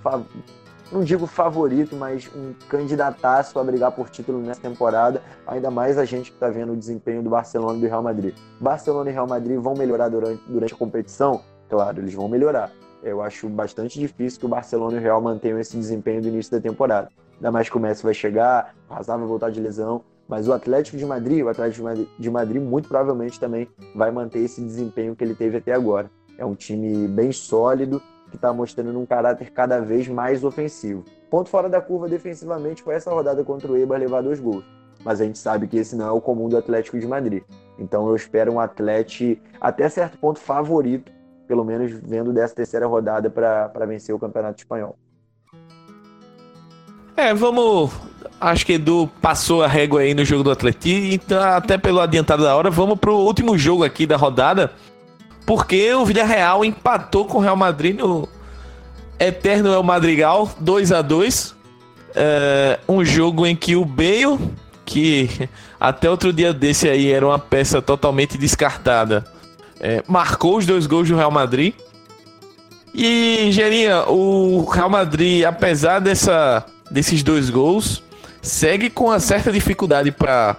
Speaker 3: não digo favorito, mas um candidataço a brigar por título nessa temporada, ainda mais a gente que está vendo o desempenho do Barcelona e do Real Madrid. Barcelona e Real Madrid vão melhorar durante, durante a competição? Claro, eles vão melhorar. Eu acho bastante difícil que o Barcelona e o Real mantenham esse desempenho do início da temporada. Ainda mais que o Messi vai chegar, o Hazard vai voltar de lesão, mas o Atlético de Madrid, o Atlético de Madrid muito provavelmente também vai manter esse desempenho que ele teve até agora. É um time bem sólido, que está mostrando um caráter cada vez mais ofensivo. Ponto fora da curva defensivamente foi essa rodada contra o Eibar levar dois gols. Mas a gente sabe que esse não é o comum do Atlético de Madrid. Então eu espero um Atlético até certo ponto favorito, pelo menos vendo dessa terceira rodada para vencer o Campeonato Espanhol.
Speaker 1: É, vamos. Acho que Edu passou a régua aí no jogo do Atlético, então até pelo adiantado da hora, vamos pro último jogo aqui da rodada, porque o Villarreal empatou com o Real Madrid no Eterno El Madrigal, 2 a 2 é, Um jogo em que o Bale, que até outro dia desse aí era uma peça totalmente descartada, é, marcou os dois gols do Real Madrid. E, Gerinha, o Real Madrid, apesar dessa, desses dois gols, segue com uma certa dificuldade para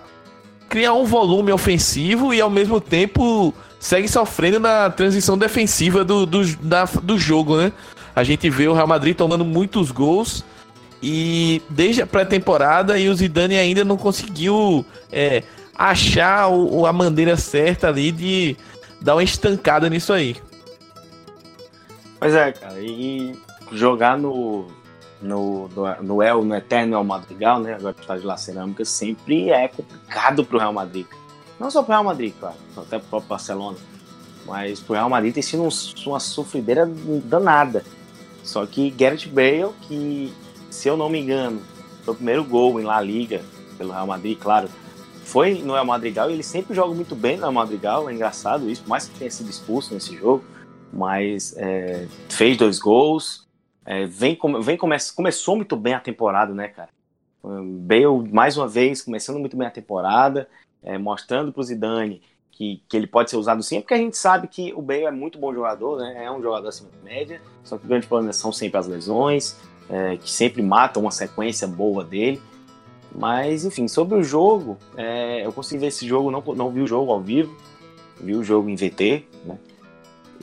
Speaker 1: criar um volume ofensivo e ao mesmo tempo segue sofrendo na transição defensiva do, do, da, do jogo, né? A gente vê o Real Madrid tomando muitos gols e desde a pré-temporada e o Zidane ainda não conseguiu é, achar o, a maneira certa ali de dar uma estancada nisso aí.
Speaker 2: Pois é, cara, e jogar no, no, no, El, no Eterno El Madrigal, né, agora que tá de La Cerâmica, sempre é complicado pro Real Madrid. Não só pro Real Madrid, claro, até pro próprio Barcelona. Mas pro Real Madrid tem sido um, uma sofrideira danada. Só que Gareth Bale, que, se eu não me engano, foi o primeiro gol em La Liga pelo Real Madrid, claro, foi no Real Madrigal e ele sempre joga muito bem no Real Madrigal, é engraçado isso, por mais que tenha sido expulso nesse jogo, mas é, fez dois gols, é, vem, vem come, começou muito bem a temporada, né, cara? Bale, mais uma vez, começando muito bem a temporada, é, mostrando para o Zidane que, que ele pode ser usado sim, porque a gente sabe que o Bale é muito bom jogador, né? É um jogador acima da média, só que o grande problema são sempre as lesões, é, que sempre matam uma sequência boa dele. Mas, enfim, sobre o jogo, é, eu consegui ver esse jogo, não, não vi o jogo ao vivo, vi o jogo em VT, né?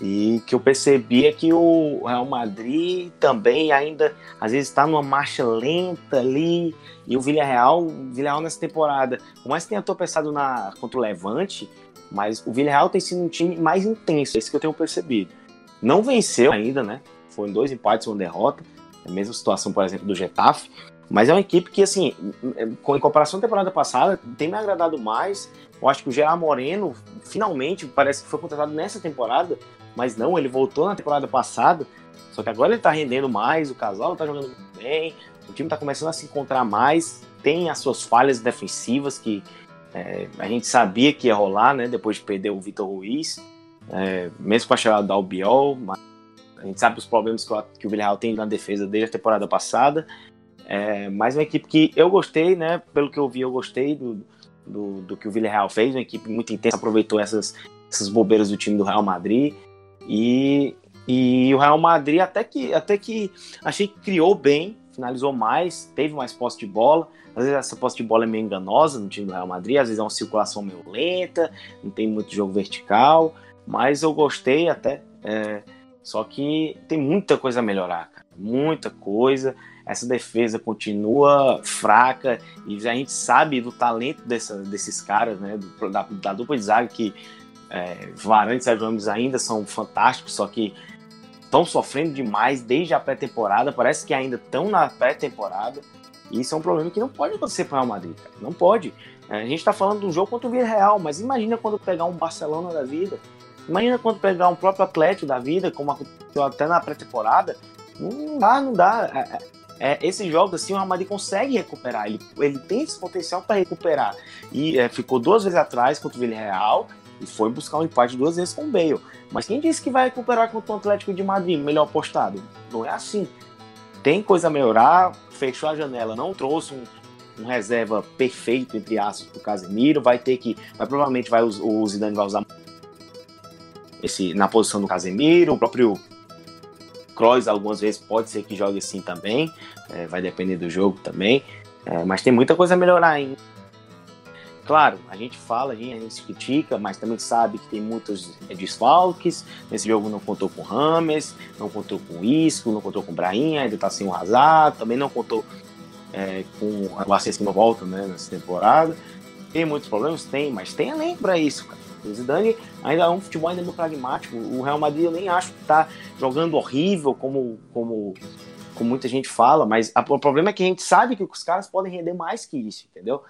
Speaker 2: E que eu percebi é que o Real Madrid também ainda, às vezes, está numa marcha lenta ali. E o Villarreal, Villarreal nessa temporada, por mais que tenha tropeçado na, contra o Levante, mas o Villarreal tem sido um time mais intenso, é isso que eu tenho percebido. Não venceu ainda, né? Foram dois empates e uma derrota. É a mesma situação, por exemplo, do Getafe. Mas é uma equipe que, assim, em comparação à temporada passada, tem me agradado mais. Eu acho que o Gerard Moreno, finalmente, parece que foi contratado nessa temporada mas não, ele voltou na temporada passada, só que agora ele tá rendendo mais, o casal tá jogando muito bem, o time tá começando a se encontrar mais, tem as suas falhas defensivas que é, a gente sabia que ia rolar, né, depois de perder o Vitor Ruiz, é, mesmo com a chegada do Albiol, mas a gente sabe os problemas que o, que o Villarreal tem na defesa desde a temporada passada, é, mas uma equipe que eu gostei, né, pelo que eu vi, eu gostei do, do, do que o Villarreal fez, uma equipe muito intensa, aproveitou essas, essas bobeiras do time do Real Madrid, e, e o Real Madrid até que, até que achei que criou bem, finalizou mais, teve mais posse de bola. Às vezes essa posse de bola é meio enganosa no time do Real Madrid, às vezes é uma circulação meio lenta, não tem muito jogo vertical, mas eu gostei até. É, só que tem muita coisa a melhorar, cara, muita coisa. Essa defesa continua fraca e a gente sabe do talento dessa, desses caras, né, do, da, da dupla de zaga que é, Varane e Sérgio Ramos ainda são fantásticos, só que estão sofrendo demais desde a pré-temporada. Parece que ainda estão na pré-temporada. E isso é um problema que não pode acontecer para o Real Madrid. Cara. Não pode. É, a gente está falando de um jogo contra o Villarreal, mas imagina quando pegar um Barcelona da vida. Imagina quando pegar um próprio Atlético da vida, como aconteceu até na pré-temporada. Não dá, não dá. É, é, é esses jogos assim, o Real Madrid consegue recuperar. Ele, ele tem esse potencial para recuperar. E é, ficou duas vezes atrás contra o Villarreal e foi buscar um empate duas vezes com o Bale. Mas quem disse que vai recuperar contra o Atlético de Madrid, melhor postado? Não é assim. Tem coisa a melhorar, fechou a janela, não trouxe um, um reserva perfeito, entre aspas, pro Casemiro. Vai ter que. Vai, provavelmente vai, o Zidane vai usar esse, na posição do Casemiro, o próprio Kroos algumas vezes pode ser que jogue assim também, é, vai depender do jogo também, é, mas tem muita coisa a melhorar ainda. Claro, a gente fala, a gente, a gente critica, mas também sabe que tem muitos desfalques. Nesse jogo não contou com Rames, não contou com Isco, não contou com Brainha, ainda tá sem o Hazard, também não contou é, com o não volta né, nessa temporada. Tem muitos problemas? Tem, mas tem além para isso, cara. O Zidane ainda é um futebol ainda muito pragmático. O Real Madrid eu nem acho que está jogando horrível como, como, como muita gente fala, mas a, o problema é que a gente sabe que os caras podem render mais que isso, entendeu?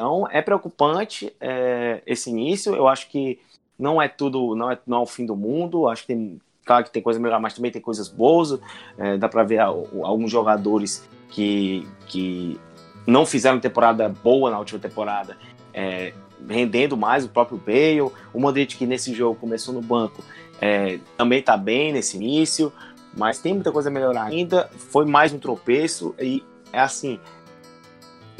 Speaker 2: Então é preocupante é, esse início. Eu acho que não é tudo, não é, não é o fim do mundo. Acho que tem, claro que tem coisa melhor, mas também tem coisas boas. É, dá para ver alguns jogadores que, que não fizeram temporada boa na última temporada, é, rendendo mais o próprio Bale. O Modric que nesse jogo começou no banco é, também está bem nesse início, mas tem muita coisa a melhorar ainda. Foi mais um tropeço e é assim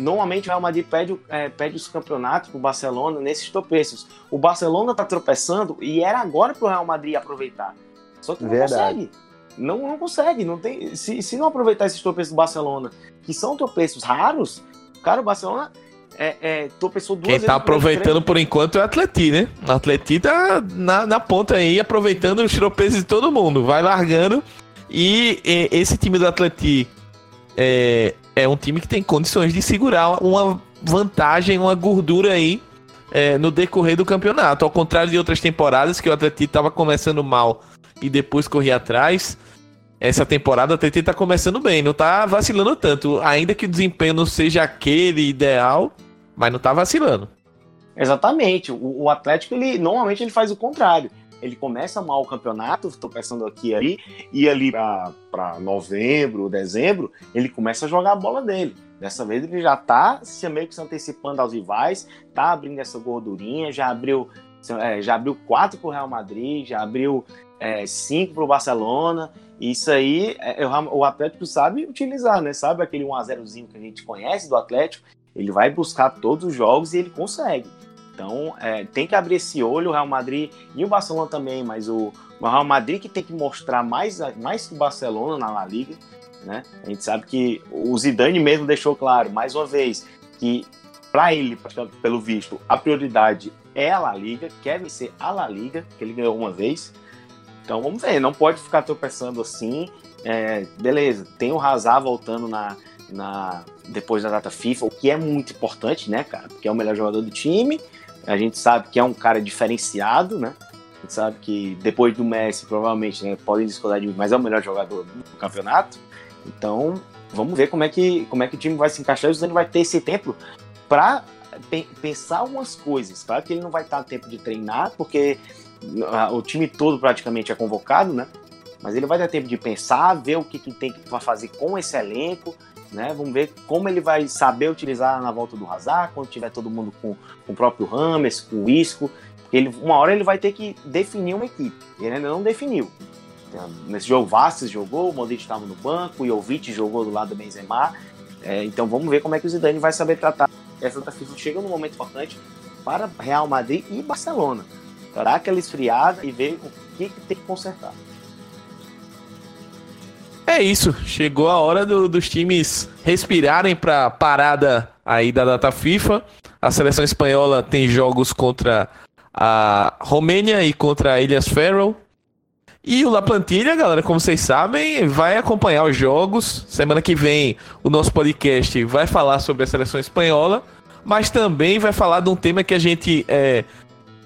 Speaker 2: normalmente o Real Madrid pede, é, pede os campeonatos para o Barcelona nesses tropeços. O Barcelona está tropeçando e era agora para o Real Madrid aproveitar. Só que não Verdade. consegue. Não, não consegue. Não tem, se, se não aproveitar esses tropeços do Barcelona, que são tropeços raros, cara, o Barcelona é, é, tropeçou duas
Speaker 1: Quem tá aproveitando por enquanto é o Atleti, né? O Atleti tá na, na ponta aí, aproveitando os tropeços de todo mundo. Vai largando. E, e esse time do Atleti é, é um time que tem condições de segurar uma vantagem, uma gordura aí é, no decorrer do campeonato. Ao contrário de outras temporadas que o Atlético estava começando mal e depois corria atrás. Essa temporada o Atlético está começando bem, não está vacilando tanto. Ainda que o desempenho não seja aquele ideal, mas não está vacilando.
Speaker 2: Exatamente. O, o Atlético, ele normalmente ele faz o contrário ele começa mal o campeonato, estou pensando aqui ali, e ali para novembro, dezembro, ele começa a jogar a bola dele. Dessa vez ele já está se meio que se antecipando aos rivais, tá abrindo essa gordurinha, já abriu é, já abriu quatro para o Real Madrid, já abriu é, cinco para o Barcelona. Isso aí é, o Atlético sabe utilizar, né? Sabe aquele 1x0zinho que a gente conhece do Atlético? Ele vai buscar todos os jogos e ele consegue. Então, é, tem que abrir esse olho, o Real Madrid e o Barcelona também, mas o, o Real Madrid que tem que mostrar mais, mais que o Barcelona na La Liga, né? A gente sabe que o Zidane mesmo deixou claro, mais uma vez, que para ele, pelo visto, a prioridade é a La Liga, quer vencer a La Liga, que ele ganhou uma vez. Então vamos ver, não pode ficar tropeçando assim. É, beleza, tem o Hazard voltando na, na, depois da data FIFA, o que é muito importante, né, cara? Porque é o melhor jogador do time. A gente sabe que é um cara diferenciado, né? A gente sabe que depois do Messi, provavelmente, né, podem discordar de mim, mas é o melhor jogador do campeonato. Então, vamos ver como é que, como é que o time vai se encaixar. O Zidane vai ter esse tempo para pensar algumas coisas. Claro que ele não vai estar tempo de treinar, porque o time todo praticamente é convocado, né? Mas ele vai ter tempo de pensar, ver o que, que tem que fazer com esse elenco, né? Vamos ver como ele vai saber utilizar na volta do Hazard, quando tiver todo mundo com, com o próprio Rames, com o Isco. Ele, uma hora ele vai ter que definir uma equipe. Ele ainda não definiu. Nesse jogo, jogou, o Modric estava no banco, o Jovic jogou do lado do Benzema. É, então vamos ver como é que o Zidane vai saber tratar essa FIFA. Chega num momento importante para Real Madrid e Barcelona. Dar aquela esfriada e ver o que, que tem que consertar.
Speaker 1: É isso, chegou a hora do, dos times respirarem para a parada aí da data FIFA. A seleção espanhola tem jogos contra a Romênia e contra a Ilhas Faroe. E o La Plantilha, galera, como vocês sabem, vai acompanhar os jogos. Semana que vem o nosso podcast vai falar sobre a seleção espanhola, mas também vai falar de um tema que a gente é,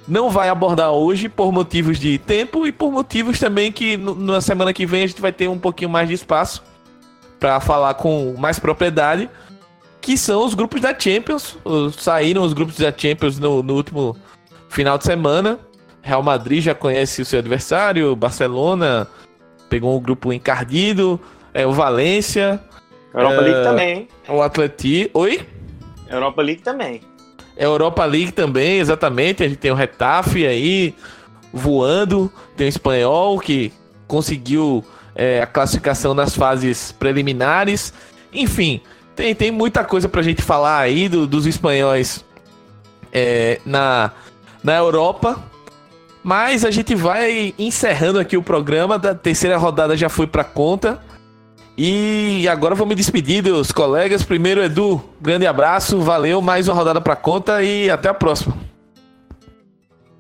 Speaker 1: não vai abordar hoje por motivos de tempo e por motivos também que na semana que vem a gente vai ter um pouquinho mais de espaço para falar com mais propriedade, que são os grupos da Champions. Saíram os grupos da Champions no, no último final de semana. Real Madrid já conhece o seu adversário, Barcelona pegou um grupo encardido, é o Valência.
Speaker 2: Europa é, League também?
Speaker 1: O Atleti. Oi?
Speaker 2: Europa League também.
Speaker 1: Europa League também, exatamente. A gente tem o Retafe aí voando, tem o Espanhol que conseguiu é, a classificação nas fases preliminares. Enfim, tem, tem muita coisa pra gente falar aí do, dos espanhóis é, na, na Europa. Mas a gente vai encerrando aqui o programa. Da terceira rodada já foi pra conta. E agora vou me despedir dos colegas. Primeiro, Edu, grande abraço, valeu, mais uma rodada pra conta e até a próxima.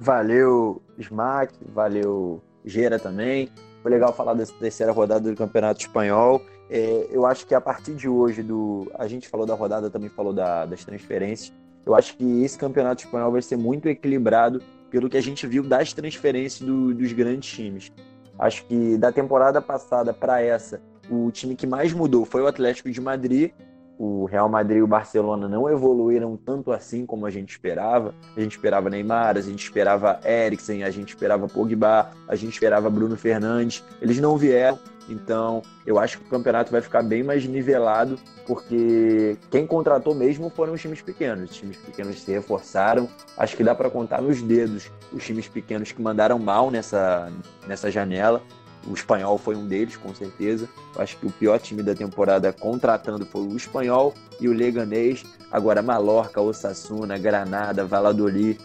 Speaker 3: Valeu, Smack, valeu, Gera também. Foi legal falar dessa terceira rodada do Campeonato Espanhol. É, eu acho que a partir de hoje, do a gente falou da rodada, também falou da, das transferências. Eu acho que esse Campeonato Espanhol vai ser muito equilibrado pelo que a gente viu das transferências do, dos grandes times. Acho que da temporada passada para essa, o time que mais mudou foi o Atlético de Madrid. O Real Madrid e o Barcelona não evoluíram tanto assim como a gente esperava. A gente esperava Neymar, a gente esperava Eriksen, a gente esperava Pogba, a gente esperava Bruno Fernandes. Eles não vieram. Então, eu acho que o campeonato vai ficar bem mais nivelado, porque quem contratou mesmo foram os times pequenos. Os times pequenos se reforçaram. Acho que dá para contar nos dedos os times pequenos que mandaram mal nessa, nessa janela. O espanhol foi um deles, com certeza. Eu acho que o pior time da temporada contratando foi o espanhol e o Leganês. Agora Mallorca, Osasuna, Granada, Valladolid.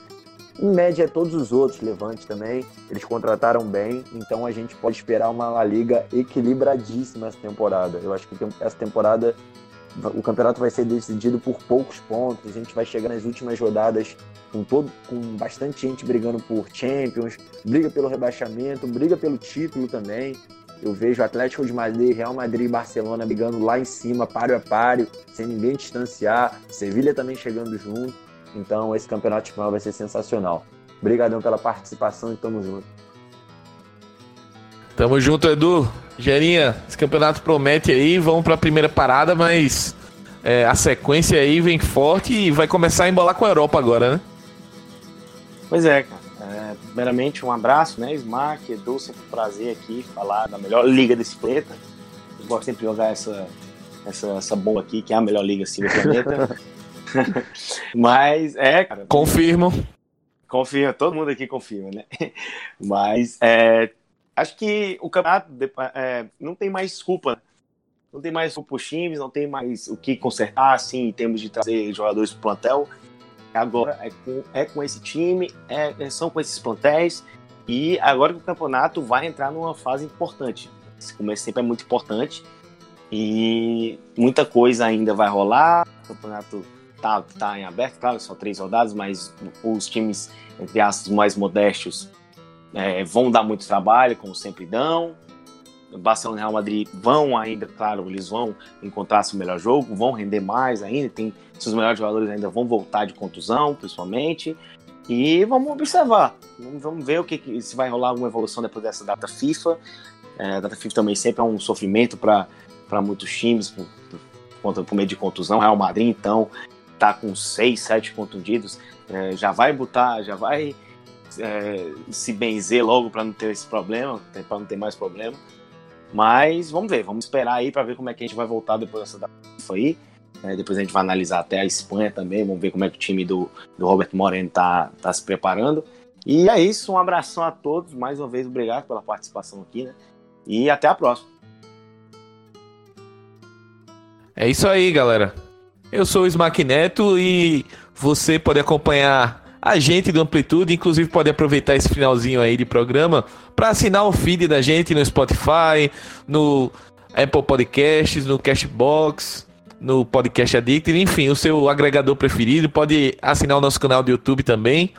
Speaker 3: Em média, todos os outros, Levante também, eles contrataram bem, então a gente pode esperar uma La Liga equilibradíssima essa temporada. Eu acho que essa temporada o campeonato vai ser decidido por poucos pontos, a gente vai chegar nas últimas rodadas com, todo, com bastante gente brigando por Champions, briga pelo rebaixamento, briga pelo título também. Eu vejo Atlético de Madrid, Real Madrid e Barcelona brigando lá em cima, páreo a páreo, sem ninguém distanciar. Sevilha também chegando junto. Então esse campeonato espanhol vai ser sensacional. Obrigadão pela participação e tamo junto.
Speaker 1: Tamo junto, Edu. Gerinha, esse campeonato promete aí, vamos para a primeira parada, mas é, a sequência aí vem forte e vai começar a embolar com a Europa agora, né?
Speaker 2: Pois é, cara. É, primeiramente, um abraço, né, Smack, Edu, sempre um prazer aqui falar da melhor liga desse planeta. Eu gosto sempre de jogar essa, essa, essa bomba aqui, que é a melhor liga assim, do planeta. (laughs) Mas, é, cara.
Speaker 1: Confirmo.
Speaker 2: Confirma, todo mundo aqui confirma, né? Mas, é, acho que o campeonato é, não tem mais desculpa. Não tem mais desculpa os times, não tem mais o que consertar, assim, em termos de trazer jogadores para o plantel. Agora é com, é com esse time, é, é, são com esses plantéis, e agora que o campeonato vai entrar numa fase importante. Esse começo sempre é muito importante, e muita coisa ainda vai rolar. O campeonato tá, tá em aberto, claro, só três rodadas, mas os times, entre aspas, mais modestos é, vão dar muito trabalho, como sempre dão. Barcelona e Real Madrid vão ainda, claro, eles vão encontrar seu melhor jogo, vão render mais ainda, tem seus melhores jogadores ainda vão voltar de contusão, principalmente. E vamos observar, vamos, ver o que, se vai rolar alguma evolução depois dessa data FIFA. É, data FIFA também sempre é um sofrimento para muitos times por, por, por meio de contusão. Real Madrid, então, tá com 6, 7 contundidos, é, já vai botar, já vai é, se benzer logo para não ter esse problema, para não ter mais problema. Mas vamos ver, vamos esperar aí para ver como é que a gente vai voltar depois dessa data aí. É, depois a gente vai analisar até a Espanha também, vamos ver como é que o time do, do Robert Moreno tá, tá se preparando. E é isso, um abração a todos, mais uma vez obrigado pela participação aqui, né? E até a próxima.
Speaker 1: É isso aí, galera. Eu sou o Smack Neto e você pode acompanhar a gente do Amplitude, inclusive pode aproveitar esse finalzinho aí de programa para assinar o feed da gente no Spotify, no Apple Podcasts, no Cashbox, no Podcast Addict, enfim, o seu agregador preferido. Pode assinar o nosso canal do YouTube também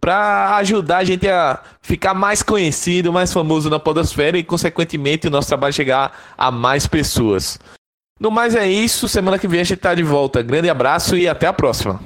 Speaker 1: para ajudar a gente a ficar mais conhecido, mais famoso na podosfera e, consequentemente, o nosso trabalho chegar a mais pessoas. No mais é isso, semana que vem a gente tá de volta. Grande abraço e até a próxima.